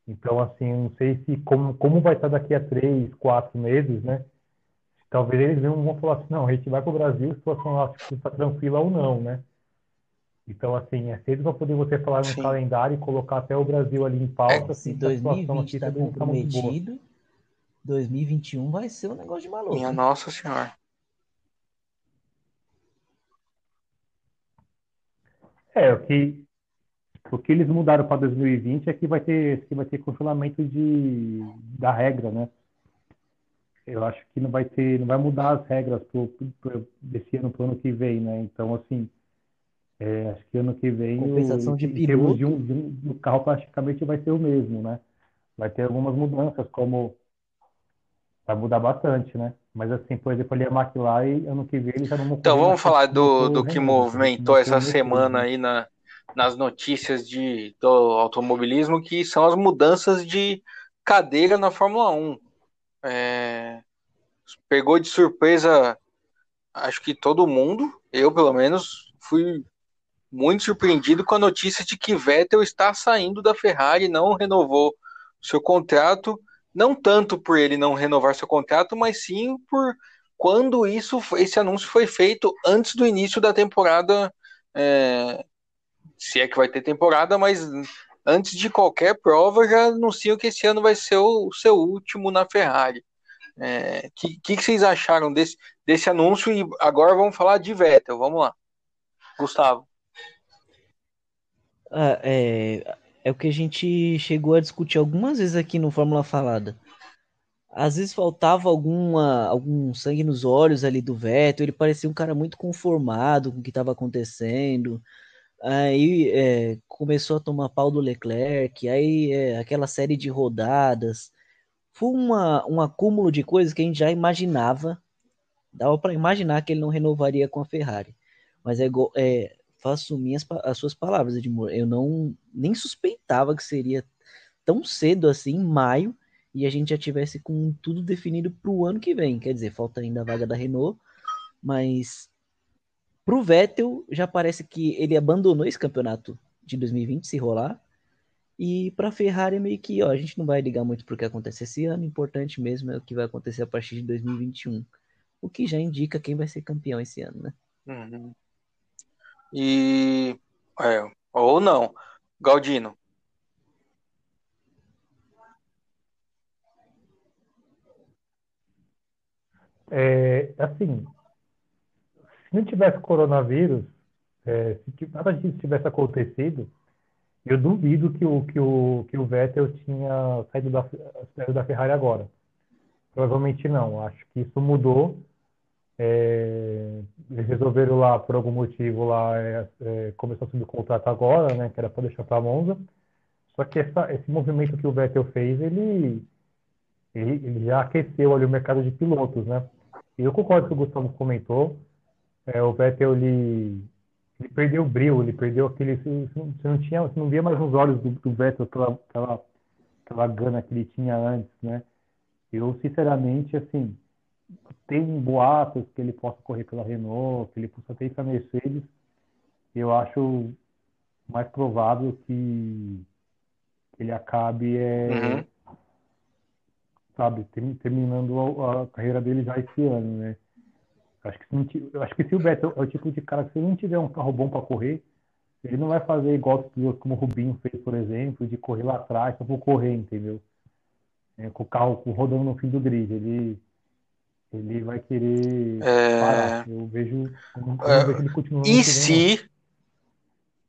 Speaker 3: Então, assim, não sei se como, como vai estar daqui a três, quatro meses, né? Talvez eles vão falar assim, não, a gente vai para o Brasil, a situação lá está tranquila ou não, né? Então, assim, é cedo para poder você falar no Sim. calendário e colocar até o Brasil ali em pauta.
Speaker 2: É, se 2020 está comprometido, 2021 vai ser um negócio de maluco.
Speaker 1: Minha nossa senhora.
Speaker 3: É, o que, o que eles mudaram para 2020 é que vai ter, que vai ter congelamento de, da regra, né? Eu acho que não vai ter, não vai mudar as regras pro, pro, desse ano para o ano que vem, né? Então, assim, é, acho que ano que vem
Speaker 2: Compensação
Speaker 3: o,
Speaker 2: de
Speaker 3: em termos de um, de um, do carro praticamente vai ser o mesmo, né? Vai ter algumas mudanças, como vai mudar bastante, né? Mas assim, por exemplo, ali a McLaren, ano que vem eles já não
Speaker 1: Então vamos falar do, do que movimentou essa semana aí na, nas notícias de, do automobilismo, que são as mudanças de cadeira na Fórmula 1. É, pegou de surpresa, acho que todo mundo, eu pelo menos, fui muito surpreendido com a notícia de que Vettel está saindo da Ferrari, não renovou seu contrato, não tanto por ele não renovar seu contrato, mas sim por quando isso, esse anúncio foi feito antes do início da temporada, é, se é que vai ter temporada, mas antes de qualquer prova já anunciam que esse ano vai ser o, o seu último na Ferrari. O é, que, que, vocês acharam desse, desse anúncio? E agora vamos falar de Vettel, vamos lá. Gustavo.
Speaker 2: Ah, é, é o que a gente chegou a discutir algumas vezes aqui no Fórmula Falada. Às vezes faltava alguma, algum sangue nos olhos ali do Vettel, ele parecia um cara muito conformado com o que estava acontecendo. Aí é, começou a tomar pau do Leclerc, aí é, aquela série de rodadas. Foi uma, um acúmulo de coisas que a gente já imaginava. Dava para imaginar que ele não renovaria com a Ferrari. Mas é, é faço minhas as suas palavras, Edmur. Eu não nem suspeitava que seria tão cedo assim, em maio, e a gente já tivesse com tudo definido para o ano que vem. Quer dizer, falta ainda a vaga da Renault, mas para o Vettel já parece que ele abandonou esse campeonato de 2020 se rolar. E para a Ferrari meio que, ó, a gente não vai ligar muito pro que acontece esse ano, importante mesmo é o que vai acontecer a partir de 2021. O que já indica quem vai ser campeão esse ano, né?
Speaker 1: Uhum. E. É, ou não. Galdino.
Speaker 3: É, assim, se não tivesse coronavírus, é, se nada disso tivesse acontecido, eu duvido que o, que o, que o Vettel tinha saído da, saído da Ferrari agora. Provavelmente não. Acho que isso mudou é, eles resolveram lá, por algum motivo, lá é, é, começou a contrato agora, né, que era para deixar para Monza. Só que essa, esse movimento que o Vettel fez, ele, ele, ele, já aqueceu ali o mercado de pilotos, né? E eu concordo com o que o Gustavo comentou. É, o Vettel, ele, ele perdeu o brilho, ele perdeu aquele. Você não, tinha, você não via mais nos olhos do, do Vettel aquela, aquela, aquela gana que ele tinha antes, né? Eu, sinceramente, assim, tem boatos que ele possa correr pela Renault, que ele possa ter para Mercedes. Eu acho mais provável que ele acabe é, uhum. sabe, terminando a, a, carreira dele já esse ano, né? Acho que, se acho que se o Vettel é o tipo de cara que se não tiver um carro bom para correr, ele não vai fazer igual como o Rubinho fez, por exemplo, de correr lá atrás só por correr, entendeu? É, com o carro rodando no fim do grid. Ele, ele vai querer é... parar. Eu vejo, eu
Speaker 1: é... vejo ele continuando. E se.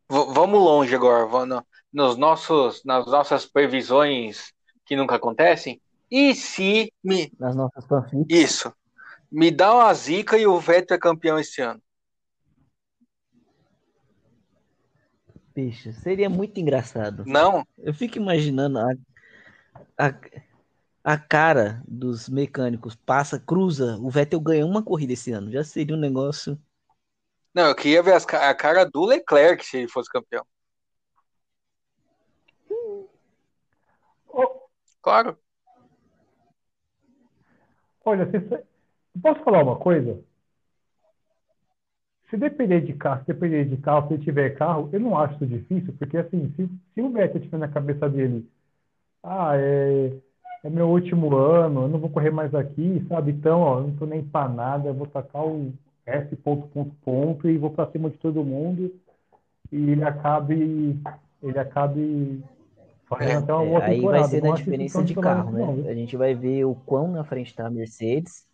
Speaker 1: Vamos longe agora, vamos, nos nossos, nas nossas previsões que nunca acontecem. E se me.
Speaker 2: Nas nossas fanfics.
Speaker 1: Isso. Me dá uma zica e o Vettel é campeão esse ano.
Speaker 2: Bicho, seria muito engraçado.
Speaker 1: Não?
Speaker 2: Eu fico imaginando a, a, a cara dos mecânicos passa, cruza, o Vettel ganha uma corrida esse ano. Já seria um negócio.
Speaker 1: Não, eu queria ver as, a cara do Leclerc se ele fosse campeão. Claro.
Speaker 3: Olha, você, Posso falar uma coisa? Se depender de carro, se depender de carro, se tiver carro, eu não acho isso difícil, porque assim, se, se o Vettel tiver na cabeça dele, ah, é, é meu último ano, eu não vou correr mais aqui, sabe? Então, ó, eu não tô nem para nada, eu vou tacar o S ponto, ponto, ponto e vou para cima de todo mundo e ele acabe, ele acabe
Speaker 2: fazendo é, até uma boa é, Aí vai ser da diferença de carro, né? A gente vai ver o quão na frente está a Mercedes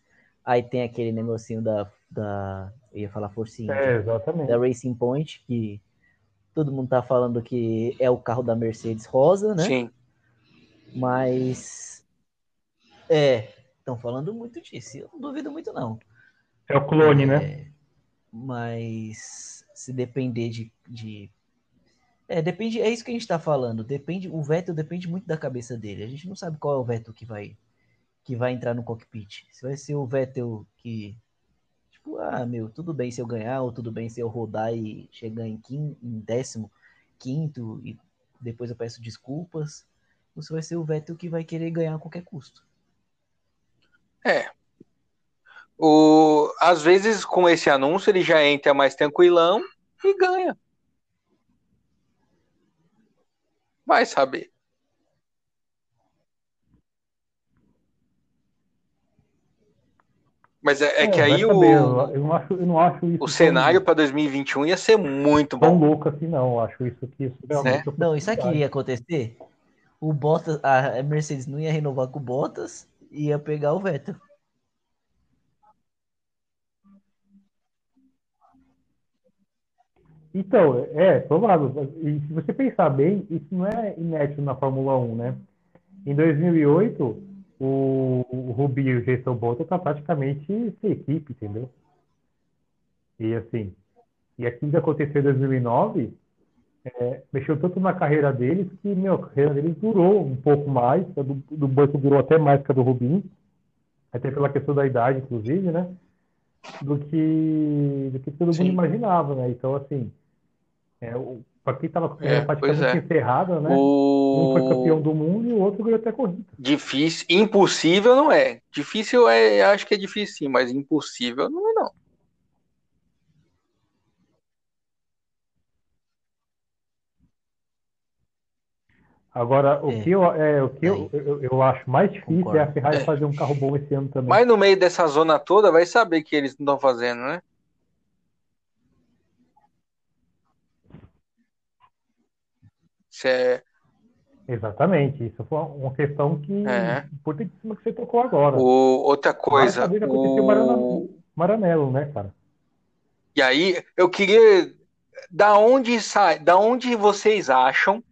Speaker 2: Aí tem aquele negocinho da, da eu ia falar forcinha,
Speaker 3: é, exatamente.
Speaker 2: da Racing Point, que todo mundo tá falando que é o carro da Mercedes rosa, né?
Speaker 1: Sim.
Speaker 2: Mas é, estão falando muito disso. Eu não duvido muito não.
Speaker 3: É o clone, né? é,
Speaker 2: né? Mas se depender de, de é, depende, é isso que a gente tá falando. Depende, o Vettel depende muito da cabeça dele. A gente não sabe qual é o Vettel que vai que vai entrar no cockpit. Se vai ser o Vettel que, tipo, ah, meu, tudo bem se eu ganhar, ou tudo bem se eu rodar e chegar em, quim, em décimo, quinto, e depois eu peço desculpas. Ou se vai ser o Vettel que vai querer ganhar a qualquer custo.
Speaker 1: É. O, às vezes, com esse anúncio, ele já entra mais tranquilão e ganha. Vai saber. Mas é, é, é que aí o.
Speaker 3: Eu não acho, eu não acho isso.
Speaker 1: O cenário para 2021 ia ser muito
Speaker 3: bom. Tão louco assim, não. Eu acho isso que isso
Speaker 2: realmente. Né? Não, isso aqui ia acontecer. O Bottas, a Mercedes não ia renovar com o Bottas, ia pegar o Vettel.
Speaker 3: Então, é provável. E se você pensar bem, isso não é inédito na Fórmula 1, né? Em 2008, o, o e o Jason Button tá praticamente sem equipe, entendeu? E assim, e aquilo que aconteceu em 2009 é, mexeu tanto na carreira deles que meu, a carreira deles durou um pouco mais, a do, do Button durou até mais que a do Rubinho, até pela questão da idade, inclusive, né? Do que, do que todo Sim. mundo imaginava, né? Então, assim, é, para quem estava é, praticamente é. encerrada, né? O... Um foi campeão do mundo e o outro ganhou até corrida.
Speaker 1: Difícil, impossível não é. Difícil é, acho que é difícil sim, mas impossível não é não.
Speaker 3: Agora, o é. que, eu, é, o que eu, eu, eu, acho mais difícil Concordo. é a Ferrari é. fazer um carro bom esse ano também.
Speaker 1: Mas no meio dessa zona toda, vai saber que eles não estão fazendo, né? é...
Speaker 3: Exatamente, isso foi uma questão que é. importantíssima que você tocou agora.
Speaker 1: O, outra coisa, o
Speaker 3: Maranello, né, cara?
Speaker 1: E aí, eu queria da onde sai, da onde vocês acham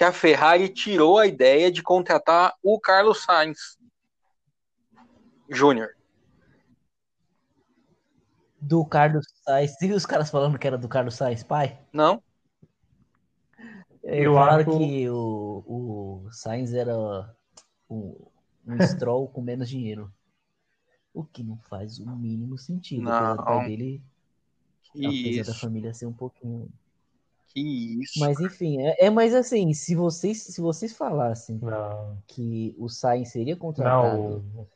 Speaker 1: que a Ferrari tirou a ideia de contratar o Carlos Sainz Júnior?
Speaker 2: Do Carlos Sainz, e os caras falando que era do Carlos Sainz pai?
Speaker 1: Não.
Speaker 2: É, eu falaram acho... que o, o Sainz era um, um Stroll com menos dinheiro. O que não faz o mínimo sentido.
Speaker 1: Não.
Speaker 2: O pai dele apesar isso. da família ser um pouquinho.
Speaker 1: Que isso.
Speaker 2: Mas enfim, é, é mas assim, se vocês, se vocês falassem
Speaker 3: Não.
Speaker 2: que o Sainz seria contratado
Speaker 3: Não.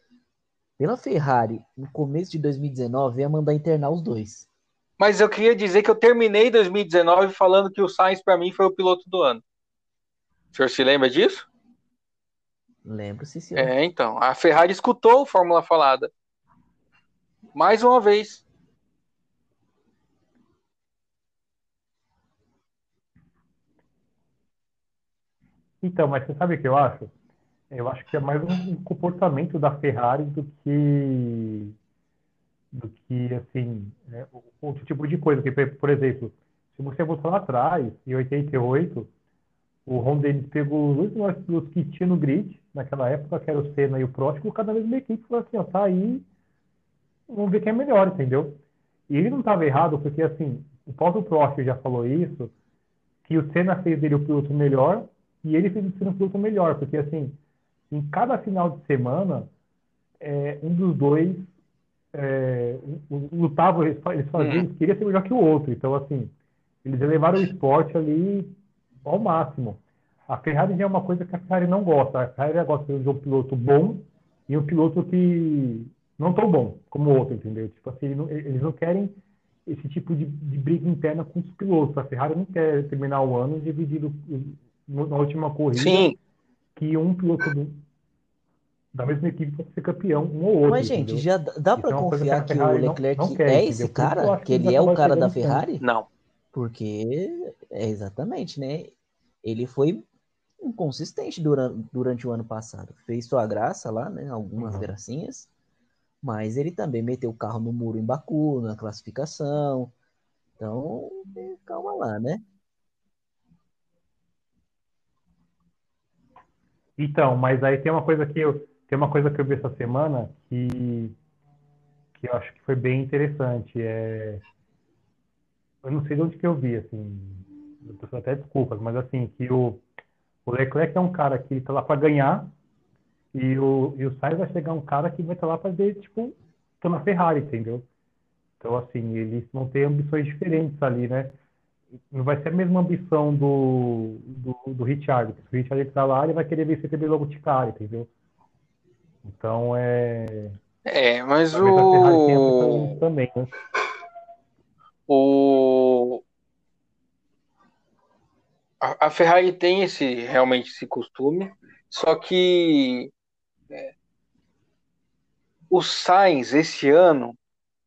Speaker 2: pela Ferrari no começo de 2019, ia mandar internar os dois.
Speaker 1: Mas eu queria dizer que eu terminei 2019 falando que o Sainz para mim foi o piloto do ano. O senhor se lembra disso?
Speaker 2: Lembro, sim, sim.
Speaker 1: É, então. A Ferrari escutou o Fórmula Falada. Mais uma vez.
Speaker 3: Então, mas você sabe o que eu acho? Eu acho que é mais um comportamento da Ferrari do que do que assim né, outro tipo de coisa. Porque, por exemplo, se você voltar lá atrás, em 88, o Ron Dennis pegou os dois pilotos que tinha no grid naquela época, que era o Senna e o Prost, cada vez uma equipe falou assim, ó, tá aí, vamos ver quem é melhor, entendeu? E ele não estava errado, porque assim, o próprio Prost já falou isso, que o Senna fez dele o piloto melhor e ele fez o piloto melhor, porque assim, em cada final de semana, é, um dos dois é, lutava, eles faziam, uhum. eles queriam ser melhor que o outro, então assim, eles elevaram o esporte ali ao máximo. A Ferrari já é uma coisa que a Ferrari não gosta. A Ferrari gosta de um piloto bom e um piloto que não tão bom como o outro, entendeu? Tipo assim, eles não querem esse tipo de, de briga interna com os pilotos. A Ferrari não quer terminar o ano dividido na última corrida
Speaker 1: Sim.
Speaker 3: que um piloto do, da mesma equipe pode ser campeão, um ou outro.
Speaker 2: Mas, gente,
Speaker 3: entendeu?
Speaker 2: já dá para é confiar que, que o Leclerc não, não quer, é esse cara? Que ele é o cara da Ferrari?
Speaker 1: Não.
Speaker 2: Porque, é exatamente, né? Ele foi inconsistente durante, durante o ano passado. Fez sua graça lá, né? Algumas uhum. gracinhas. Mas ele também meteu o carro no muro em Baku, na classificação. Então, calma lá, né?
Speaker 3: Então, mas aí tem uma coisa que eu tem uma coisa que eu vi essa semana que que eu acho que foi bem interessante. É eu não sei de onde que eu vi, assim, eu até desculpas, mas assim, que o, o Leclerc é um cara que está lá para ganhar e o, e o Sainz vai chegar um cara que vai estar tá lá para ver, tipo, tô na Ferrari, entendeu? Então, assim, eles vão ter ambições diferentes ali, né? Não vai ser a mesma ambição do, do, do Richard. Se o Richard está lá, ele vai querer vencer também logo de cara, entendeu? Então, é...
Speaker 1: É, mas o...
Speaker 3: Também, né?
Speaker 1: O... A, a Ferrari tem esse realmente esse costume, só que é, o Sainz esse ano,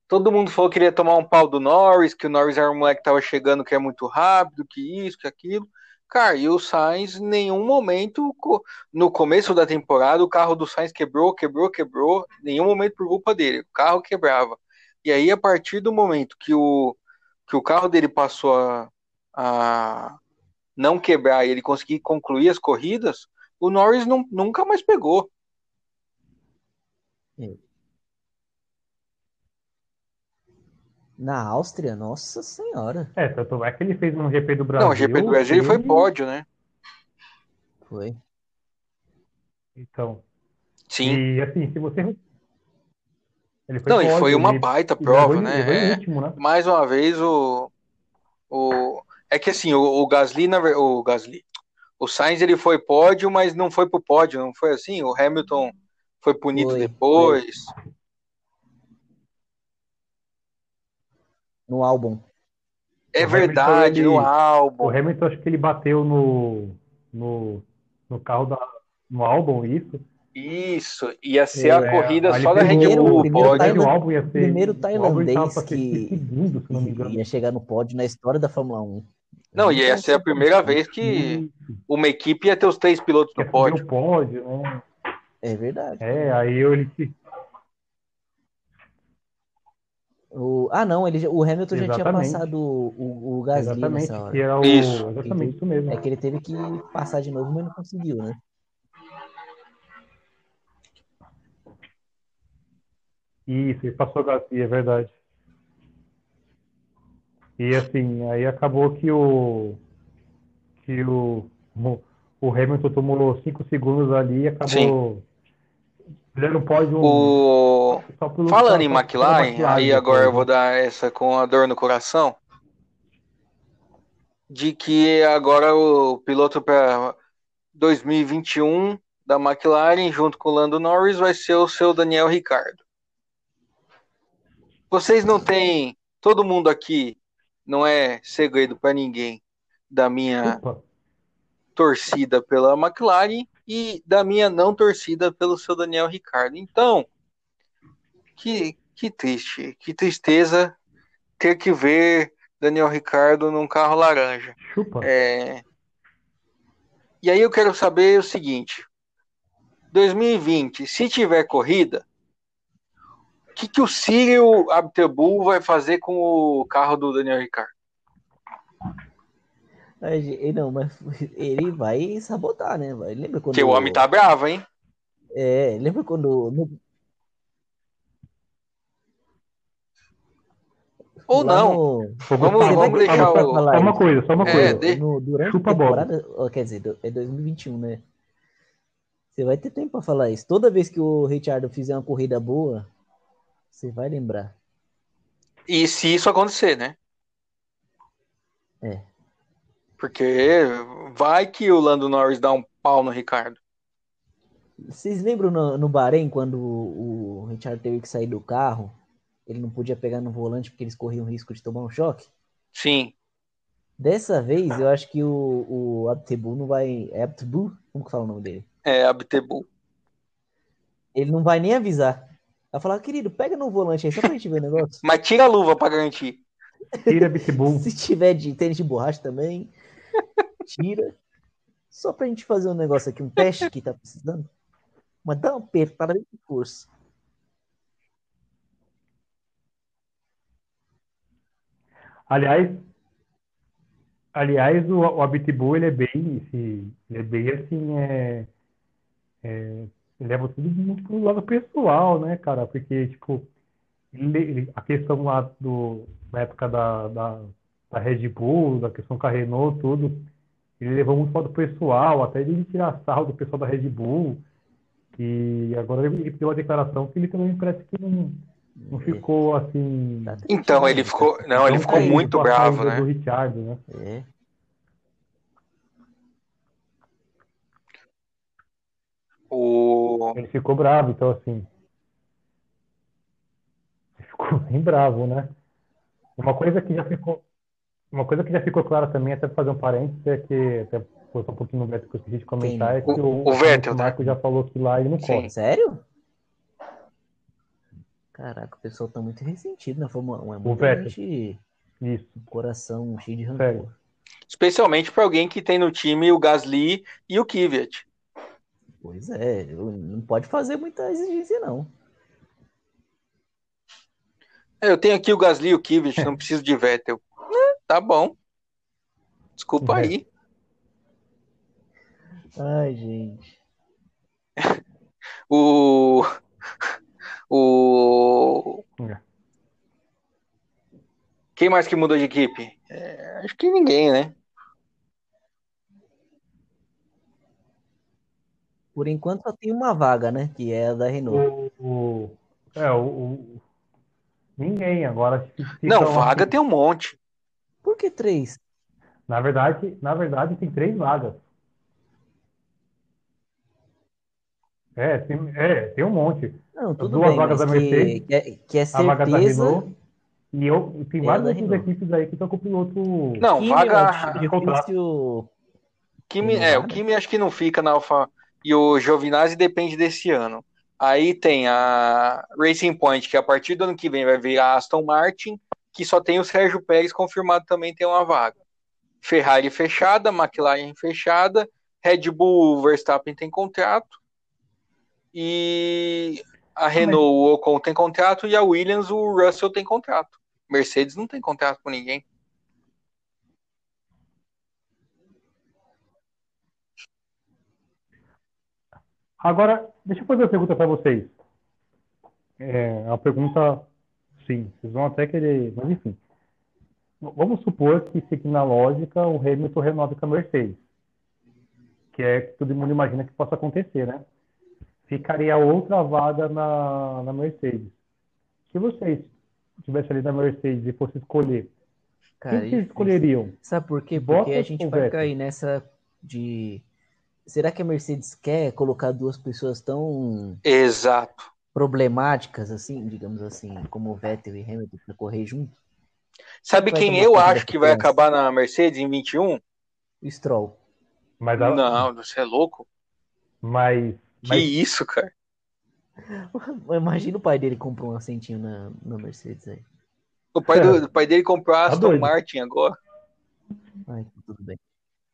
Speaker 1: todo mundo falou que iria tomar um pau do Norris, que o Norris era um moleque que tava chegando que é muito rápido, que isso, que aquilo. Cara, e o Sainz, nenhum momento, no começo da temporada, o carro do Sainz quebrou, quebrou, quebrou, nenhum momento por culpa dele, o carro quebrava. E aí, a partir do momento que o, que o carro dele passou a, a não quebrar e ele conseguir concluir as corridas, o Norris não, nunca mais pegou.
Speaker 2: É. Na Áustria, nossa senhora.
Speaker 3: É, tanto é que ele fez um GP do Brasil.
Speaker 1: Não, o GP do Brasil ele foi pódio, né?
Speaker 2: Foi.
Speaker 3: Então.
Speaker 1: Sim.
Speaker 3: E assim, se você
Speaker 1: ele foi não, e foi uma baita prova, né? Último, né? Mais uma vez, o, o. É que assim, o, o Gasly, na, o Gasly. O Sainz ele foi pódio, mas não foi pro pódio, não foi assim? O Hamilton foi punido foi, depois. Foi.
Speaker 2: No álbum.
Speaker 1: É o verdade, ele, no álbum.
Speaker 3: O Hamilton acho que ele bateu no, no, no carro da, no álbum, isso.
Speaker 1: Isso, ia ser a é, corrida só da Red Bull,
Speaker 2: o pódio. O álbum ia ser, primeiro tailandês que, segundo, ia chegar no pódio na história da Fórmula 1.
Speaker 1: Não, ia ser a primeira vez que uma equipe ia ter os três pilotos no pódio.
Speaker 3: pódio né?
Speaker 2: É verdade.
Speaker 3: É, aí ele
Speaker 2: o, ah, não, ele, o Hamilton exatamente. já tinha passado o, o, o Gasly exatamente, nessa hora.
Speaker 3: Que era o, isso. Exatamente isso mesmo.
Speaker 2: É que ele teve que passar de novo, mas não conseguiu, né?
Speaker 3: Isso, ele passou Garcia, é verdade. E assim, aí acabou que o que o, o Hamilton tomou cinco segundos ali e acabou Sim.
Speaker 1: Ele não pode um... o... Falando em McLaren, McLaren, aí agora eu vou dar essa com a dor no coração. De que agora o piloto para 2021 da McLaren, junto com o Lando Norris, vai ser o seu Daniel Ricardo. Vocês não têm. Todo mundo aqui não é segredo para ninguém da minha Opa. torcida pela McLaren e da minha não torcida pelo seu Daniel Ricardo. Então, que, que triste, que tristeza ter que ver Daniel Ricardo num carro laranja. Chupa. É... E aí eu quero saber o seguinte: 2020, se tiver corrida, o que, que o Círio Abtebu vai fazer com o carro do Daniel Ricardo?
Speaker 2: Não, mas ele vai sabotar, né? Lembra quando.
Speaker 1: Que o homem tá bravo, hein?
Speaker 2: É, lembra quando. No...
Speaker 1: Ou não. No... Vamos, vamos deixar o.
Speaker 3: Só uma coisa, só uma é, coisa. De... No, durante
Speaker 2: Chupa a temporada, quer dizer, é 2021, né? Você vai ter tempo para falar isso. Toda vez que o Richard fizer uma corrida boa, você vai lembrar.
Speaker 1: E se isso acontecer, né?
Speaker 2: É.
Speaker 1: Porque vai que o Lando Norris dá um pau no Ricardo.
Speaker 2: Vocês lembram no, no Bahrein, quando o, o Richard teve que sair do carro? Ele não podia pegar no volante porque eles corriam o risco de tomar um choque?
Speaker 1: Sim.
Speaker 2: Dessa vez, eu acho que o, o Abtebu não vai. É Abtebu? Como que fala o nome dele?
Speaker 1: É, Abtebu.
Speaker 2: Ele não vai nem avisar. Vai falar, querido, pega no volante aí só pra gente ver o negócio. (laughs)
Speaker 1: Mas tira a luva pra garantir.
Speaker 3: Tira Abtebu. (laughs)
Speaker 2: Se tiver de tênis de borracha também, tira. Só pra gente fazer um negócio aqui, um teste que tá precisando. Mas dá uma apertada de força.
Speaker 3: Aliás, aliás, o, o Abitibu, ele é bem, esse, ele é bem assim, é, é, leva tudo muito pro lado pessoal, né, cara? Porque, tipo, ele, ele, a questão lá do, na época da, da, da Red Bull, da questão com a Renault, tudo, ele levou muito para o pessoal, até ele tirar sarro do pessoal da Red Bull. E agora ele deu a declaração que ele também parece que não, não ficou assim.
Speaker 1: Então, ele ficou. Não, ele ficou muito bravo, né?
Speaker 3: Do Richard, né?
Speaker 2: É.
Speaker 1: O...
Speaker 3: Ele ficou bravo, então assim. Ele ficou (laughs) bem bravo, né? Uma coisa que já ficou. Uma coisa que já ficou clara também, até para fazer um parênteses, é que até foi um pouquinho no Vettel que eu esqueci de comentar, Sim. é que o,
Speaker 1: o, o Vettel,
Speaker 3: o Marco né? já falou que lá ele não corre.
Speaker 2: Sério? Caraca, o pessoal tá muito ressentido na Fórmula 1. É
Speaker 3: o Vettel. Gente...
Speaker 2: Isso. Coração cheio de rancor. Sério.
Speaker 1: Especialmente para alguém que tem no time o Gasly e o Kvyat.
Speaker 2: Pois é, não pode fazer muita exigência, não.
Speaker 1: É, eu tenho aqui o Gasly e o Kvyat, não (laughs) preciso de Vettel. Tá bom. Desculpa é. aí.
Speaker 2: Ai, gente.
Speaker 1: o. O. É. Quem mais que mudou de equipe? É, acho que ninguém, né?
Speaker 2: Por enquanto só tem uma vaga, né? Que é a da Renault.
Speaker 3: O, o é, o, o, ninguém agora.
Speaker 1: Não, vaga tem um monte.
Speaker 2: Por que três?
Speaker 3: Na verdade, na verdade tem três vagas. É, tem, é, tem um monte.
Speaker 2: Não, tudo Duas bem, vagas da Mercedes, que, é, que é certeza... a vaga da Renault,
Speaker 3: e eu, tem várias outras equipes aí que estão com o piloto.
Speaker 1: Não, Kimi, vaga de contrato. Kimi, é, o Kimi acho que não fica na Alfa e o Giovinazzi depende desse ano. Aí tem a Racing Point, que a partir do ano que vem vai vir a Aston Martin, que só tem o Sérgio Pérez confirmado também tem uma vaga. Ferrari fechada, McLaren fechada, Red Bull, Verstappen tem contrato, e a Renault, o Ocon tem contrato, e a Williams, o Russell tem contrato. Mercedes não tem contrato com ninguém.
Speaker 3: Agora, deixa eu fazer uma pergunta para vocês. É uma pergunta Sim, vocês vão até querer. Mas enfim. Vamos supor que, seguindo na lógica, o Hamilton renove com a Mercedes. Que é que todo mundo imagina que possa acontecer, né? ficaria outra vaga na, na Mercedes. Se vocês estivessem ali na Mercedes e fosse escolher, Cara, quem vocês escolheriam?
Speaker 2: Sabe por quê? Porque Bottas a gente vai cair nessa de. Será que a Mercedes quer colocar duas pessoas tão.
Speaker 1: Exato.
Speaker 2: Problemáticas, assim, digamos assim, como Vettel e Hamilton, para correr junto?
Speaker 1: Sabe quem eu acho que vai acabar na Mercedes em 21?
Speaker 2: Stroll.
Speaker 1: Mas a... Não, você é louco.
Speaker 3: Mas.
Speaker 1: Que mas... isso, cara? (laughs)
Speaker 2: Imagina o pai dele comprou um assentinho na, na Mercedes aí.
Speaker 1: O pai, do, (laughs) o pai dele comprou a tá Aston tá Martin agora.
Speaker 2: Ai, tudo bem.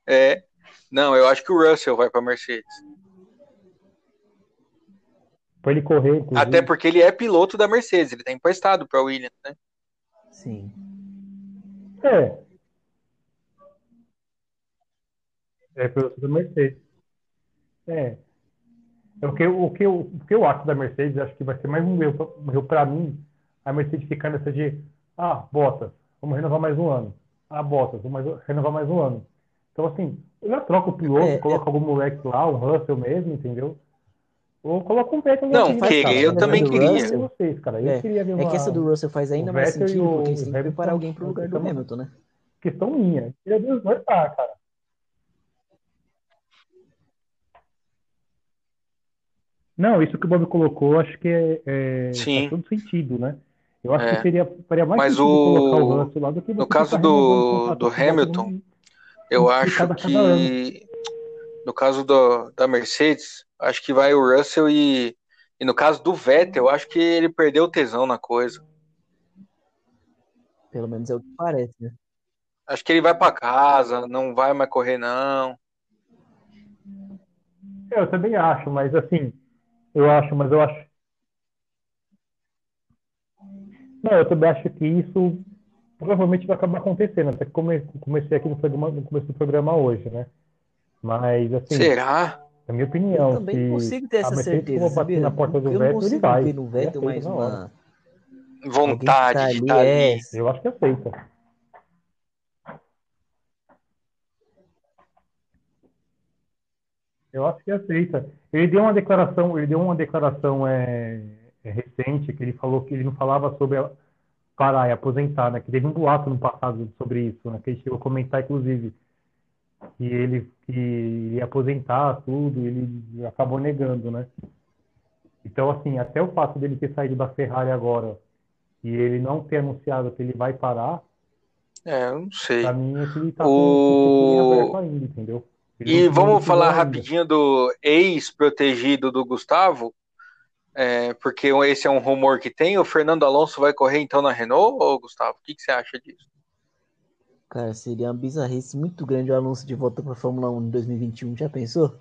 Speaker 1: É. Não, eu acho que o Russell vai pra Mercedes.
Speaker 3: Pra ele correr. Inclusive.
Speaker 1: Até porque ele é piloto da Mercedes, ele tá emprestado pra Williams, né?
Speaker 2: Sim.
Speaker 3: É. É piloto da Mercedes. É. é. O que, o, que eu, o que eu acho da Mercedes, acho que vai ser mais um erro para mim, a Mercedes ficar nessa de, ah, Bottas, vamos renovar mais um ano. Ah, Bottas, vamos renovar mais um ano. Então, assim, eu já troco o piloto, é, coloco é... algum moleque lá, um Russell mesmo, entendeu? Ou coloca um Vettel.
Speaker 1: Não, queria, eu também queria.
Speaker 3: Vocês, cara. Eu
Speaker 2: é, queria ver uma... é que essa do Russell faz ainda mais sentido, porque eles têm que preparar alguém pro lugar do Hamilton, né?
Speaker 3: Questão minha. Eu queria ver os dois lá, cara. Não, isso que o Bob colocou, acho que é, é
Speaker 1: Sim.
Speaker 3: faz todo sentido, né? Eu acho é. que seria, faria mais
Speaker 1: Mas
Speaker 3: o...
Speaker 1: colocar o Russell lá do que No caso do, do Hamilton, eu acho que no caso do, da Mercedes, acho que vai o Russell e, e no caso do Vettel, eu acho que ele perdeu o tesão na coisa.
Speaker 2: Pelo menos é o que parece, né?
Speaker 1: Acho que ele vai para casa, não vai mais correr, não.
Speaker 3: É, eu também acho, mas assim, eu acho, mas eu acho. Não, eu também acho que isso provavelmente vai acabar acontecendo. Até que comecei aqui no, programa, no começo do programa hoje, né? Mas assim.
Speaker 1: Será?
Speaker 3: É a minha opinião. Eu
Speaker 2: também não consigo ter essa certeza. Sabia?
Speaker 3: Na porta do
Speaker 2: eu
Speaker 3: Vettel,
Speaker 2: não
Speaker 3: ele vai.
Speaker 2: ver no Vettel mais uma
Speaker 1: vontade tá de estar ali. É...
Speaker 3: Eu acho que aceita. Eu acho que aceita. Ele deu uma declaração, ele deu uma declaração é, é, recente que ele falou que ele não falava sobre parar e aposentar, né? Que teve um boato no passado sobre isso, né? Que ele chegou a comentar, inclusive, que ele que ia aposentar tudo, ele acabou negando, né? Então, assim, até o fato dele ter saído da Ferrari agora e ele não ter anunciado que ele vai parar,
Speaker 1: é, eu não sei.
Speaker 3: Pra mim, ele tá o... ainda, entendeu?
Speaker 1: e vamos falar rapidinho do ex-protegido do Gustavo, é, porque esse é um rumor que tem. O Fernando Alonso vai correr então na Renault, ou Gustavo? O que, que você acha disso?
Speaker 2: Cara, seria uma bizarrice muito grande o Alonso de volta para a Fórmula 1 em 2021. Já pensou?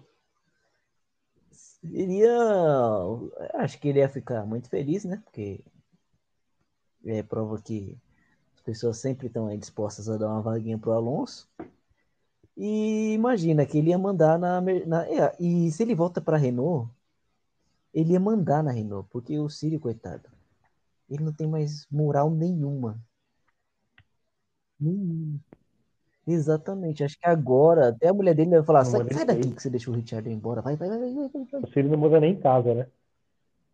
Speaker 2: Seria. Acho que ele ia ficar muito feliz, né? Porque é prova que as pessoas sempre estão dispostas a dar uma vaguinha pro Alonso. E imagina que ele ia mandar na. na é, e se ele volta para Renault, ele ia mandar na Renault, porque o Ciro, coitado, ele não tem mais moral nenhuma. Nenhuma. Exatamente, acho que agora até a mulher dele vai falar: sai, sai daqui que você deixou o Richard embora, vai, vai, vai, vai, vai.
Speaker 3: O Ciro não manda nem em casa, né?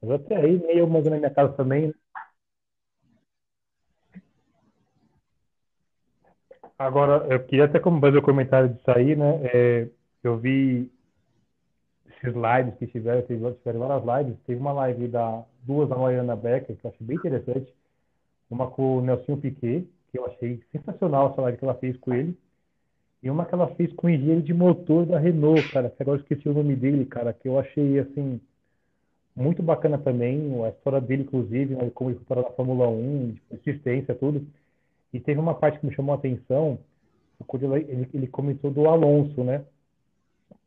Speaker 3: Mas até aí, nem eu mando na minha casa também, né? Agora, eu queria até fazer o um comentário disso aí, né? É, eu vi esses lives que tiveram, tiveram várias lives. Teve uma live da duas da Mariana Becker, que eu achei bem interessante. Uma com o Nelson Piquet, que eu achei sensacional essa live que ela fez com ele. E uma que ela fez com o engenheiro de motor da Renault, cara, que agora eu esqueci o nome dele, cara, que eu achei, assim, muito bacana também. A história dele, inclusive, né, como ele foi para a Fórmula 1, de persistência, tudo. E teve uma parte que me chamou a atenção, quando ele, ele comentou do Alonso, né?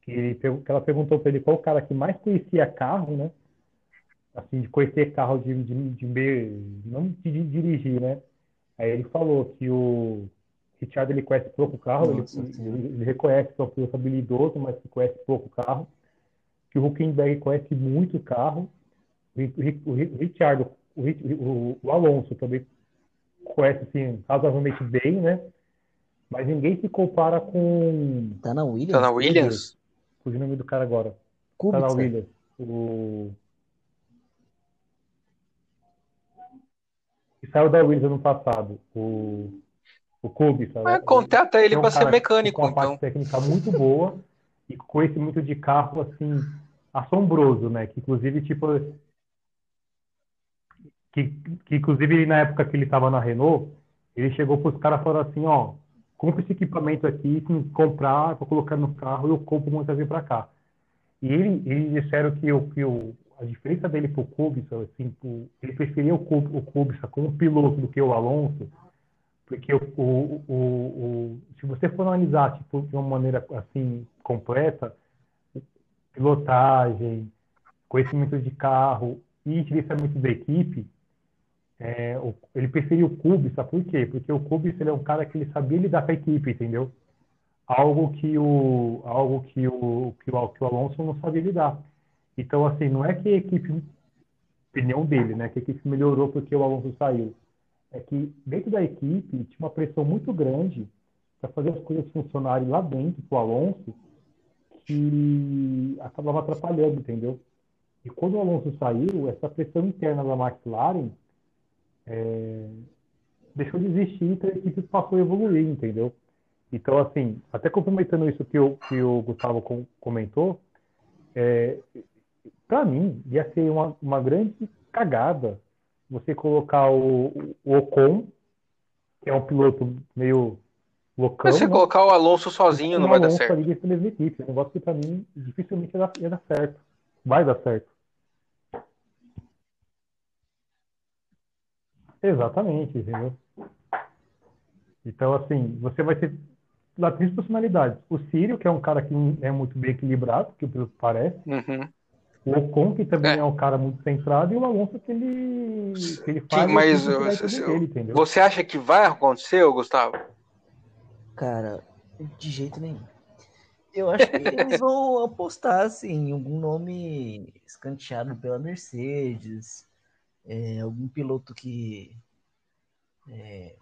Speaker 3: Que, ele, que ela perguntou para ele qual o cara que mais conhecia carro, né? Assim, de conhecer carro de, de, de, de não de, de, dirigir, né? Aí ele falou que o Richard ele conhece pouco carro, Nossa, ele, ele, ele, reconhece que é um piloto habilidoso, mas que conhece pouco carro. Que o Huckenberg conhece muito carro. O, o, o Richard, o, o, o Alonso também conhece assim, razoavelmente bem, né? Mas ninguém se compara com.
Speaker 2: Tá na Williams?
Speaker 1: Tá na Williams?
Speaker 3: Fugiu o nome do cara agora.
Speaker 2: Kubica.
Speaker 3: Tá na Williams. O... saiu da Williams ano passado. O, o Kubica.
Speaker 1: Mas contata ele é um para ser mecânico,
Speaker 3: com uma
Speaker 1: então.
Speaker 3: parte técnica muito boa e conhecimento de carro, assim, assombroso, né? Que inclusive, tipo, que, que inclusive na época que ele estava na Renault, ele chegou para os caras e falou assim, ó, compra esse equipamento aqui, se comprar, vou colocar no carro e eu compro uma vir para cá. E ele, eles disseram que, o, que o, a diferença dele para o Kubica, assim, pro, ele preferia o, Kubica como piloto do que o Alonso, porque o, o, o, se você for analisar tipo, de uma maneira assim completa, pilotagem, conhecimento de carro e gerenciamento da equipe, é, ele preferia o Kubica, por quê? Porque o Kubica ele é um cara que ele sabia lidar com a equipe, entendeu? Algo que o, algo que o, que o, que o Alonso não sabia lidar. Então, assim, não é que a equipe, opinião dele, né, que a equipe melhorou porque o Alonso saiu é que dentro da equipe tinha uma pressão muito grande para fazer as coisas funcionarem lá dentro com o Alonso, que acabava atrapalhando, entendeu? E quando o Alonso saiu, essa pressão interna da McLaren é, deixou de existir e a equipe passou a evoluir, entendeu? Então, assim, até complementando isso que o, que o Gustavo comentou, é, para mim ia ser uma, uma grande cagada você colocar o, o Ocon, que é um piloto meio loucão.
Speaker 1: Mas você
Speaker 3: né?
Speaker 1: colocar o Alonso sozinho não vai dar certo.
Speaker 3: Ali dentro da mesma equipe. É um negócio que para mim dificilmente ia dar, ia dar certo. Vai dar certo. Exatamente, entendeu? Então, assim, você vai ter lá três personalidades. O Sírio, que é um cara que é muito bem equilibrado, que o piloto parece.
Speaker 1: Uhum.
Speaker 3: O Ocon, que também é. é. um cara muito centrado, e o Alonso que ele, que ele faz.
Speaker 1: Sim, mas você, dele, você acha que vai acontecer, Gustavo?
Speaker 2: Cara, de jeito nenhum. Eu acho que eles vão (laughs) apostar assim, em algum nome escanteado pela Mercedes, é, algum piloto que é,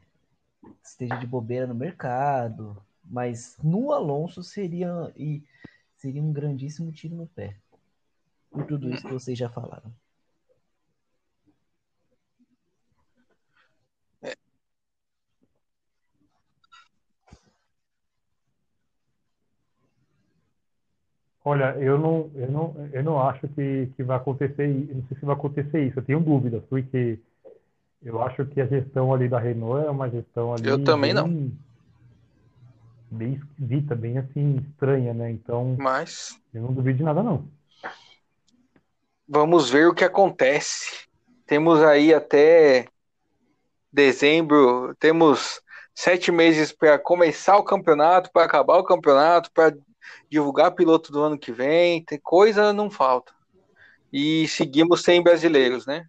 Speaker 2: esteja de bobeira no mercado, mas no Alonso seria, e, seria um grandíssimo tiro no pé por tudo isso que vocês já falaram.
Speaker 3: Olha, eu não, eu não, eu não acho que, que vai acontecer, não sei se vai acontecer isso, eu tenho dúvidas, porque eu acho que a gestão ali da Renault é uma gestão ali.
Speaker 1: Eu também bem, não.
Speaker 3: Bem esquisita, bem assim, estranha, né? Então.
Speaker 1: Mas.
Speaker 3: Eu não duvido de nada, não.
Speaker 1: Vamos ver o que acontece. Temos aí até dezembro, temos sete meses para começar o campeonato, para acabar o campeonato, para divulgar piloto do ano que vem. Tem coisa não falta. E seguimos sem brasileiros, né?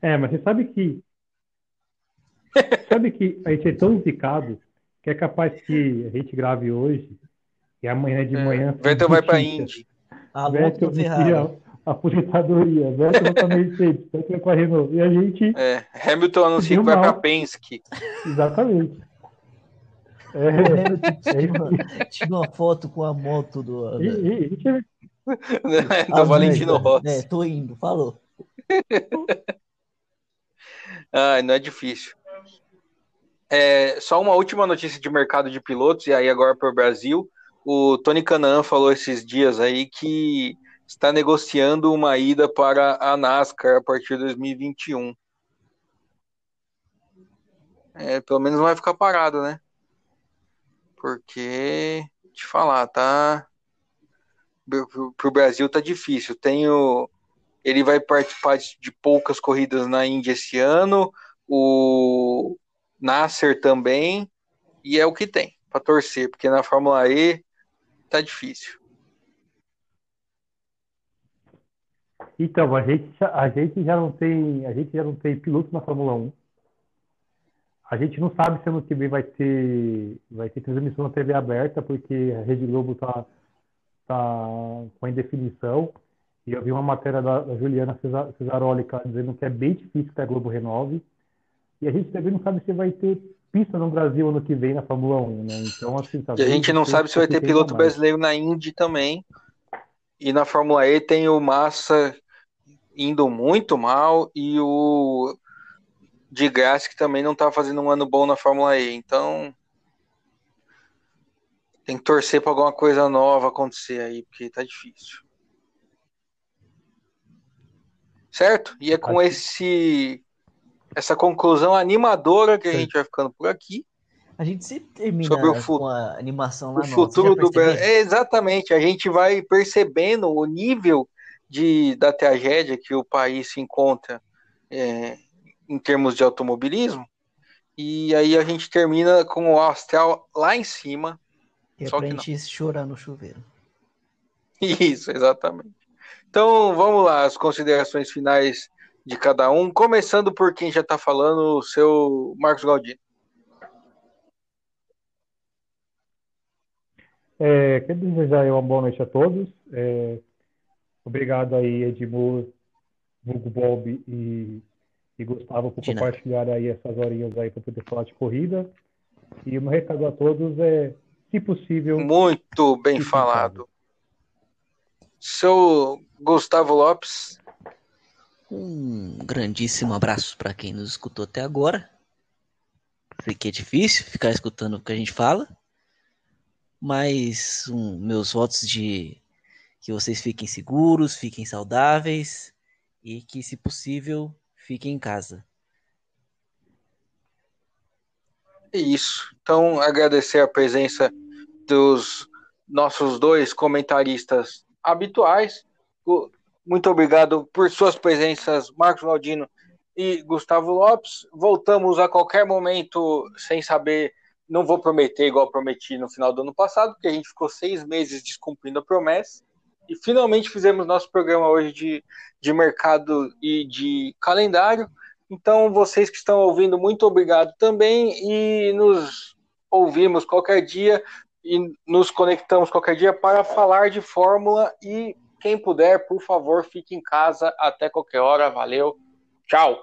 Speaker 3: É, mas você sabe que sabe que a gente é tão zicado que é capaz que a gente grave hoje e amanhã de é. manhã.
Speaker 1: Vettel vai para a Indy.
Speaker 2: A Vettel
Speaker 3: a aposentadoria. Vettel vai para Mercedes, Vettel vai para Renault. E a gente.
Speaker 1: É, Hamilton anuncia que vai para Penske.
Speaker 3: Exatamente.
Speaker 2: É, é tinha, uma, foto com a moto do. E, e, e,
Speaker 1: do (laughs) Valentino Rossi.
Speaker 2: É, tô indo, falou. (laughs)
Speaker 1: ah, não é difícil. É, só uma última notícia de mercado de pilotos, e aí agora para o Brasil. O Tony Canaan falou esses dias aí que está negociando uma ida para a NASCAR a partir de 2021. É, pelo menos não vai ficar parado, né? Porque, te falar, tá. Pro Brasil tá difícil. Tenho. Ele vai participar de poucas corridas na Índia esse ano. O Nasser também. E é o que tem para torcer, porque na Fórmula E tá difícil.
Speaker 3: Então, a gente, a gente já não tem, a gente já não tem piloto na Fórmula 1. A gente não sabe se ano que vem vai ter, vai ter transmissão na TV aberta, porque a Rede Globo tá, tá com a indefinição. E eu vi uma matéria da, Juliana Cesaroli dizendo que é bem difícil que a Globo renove. E a gente também não sabe se vai ter pista no Brasil ano que vem na Fórmula 1, né? Então, assim,
Speaker 1: tá E a gente não sabe se vai ter piloto mais. brasileiro na Indy também. E na Fórmula E tem o Massa indo muito mal e o de Graça que também não tá fazendo um ano bom na Fórmula E. Então, tem que torcer para alguma coisa nova acontecer aí, porque tá difícil. Certo? E é com esse essa conclusão animadora que a gente vai ficando por aqui.
Speaker 2: A gente se termina sobre o com a animação lá
Speaker 1: o futuro do Brasil. É, exatamente, a gente vai percebendo o nível de, da tragédia que o país se encontra é, em termos de automobilismo. E aí a gente termina com o astral lá em cima.
Speaker 2: E é pra gente chorar no chuveiro. (laughs)
Speaker 1: Isso, exatamente. Então vamos lá, as considerações finais de cada um, começando por quem já está falando, o seu Marcos Galdino.
Speaker 3: É, quero desejar uma boa noite a todos. É, obrigado aí, Edmur, Hugo Bob e, e Gustavo por compartilhar aí essas horinhas aí para poder falar de corrida. E meu recado a todos é, se possível.
Speaker 1: Muito bem falado. Seu Gustavo Lopes.
Speaker 2: Um grandíssimo abraço para quem nos escutou até agora. Sei que é difícil ficar escutando o que a gente fala, mas um, meus votos de que vocês fiquem seguros, fiquem saudáveis e que, se possível, fiquem em casa.
Speaker 1: É isso. Então, agradecer a presença dos nossos dois comentaristas habituais. Muito obrigado por suas presenças, Marcos Galdino e Gustavo Lopes. Voltamos a qualquer momento, sem saber, não vou prometer igual prometi no final do ano passado, porque a gente ficou seis meses descumprindo a promessa. E finalmente fizemos nosso programa hoje de, de mercado e de calendário. Então, vocês que estão ouvindo, muito obrigado também. E nos ouvimos qualquer dia e nos conectamos qualquer dia para falar de Fórmula e quem puder, por favor, fique em casa até qualquer hora. Valeu. Tchau.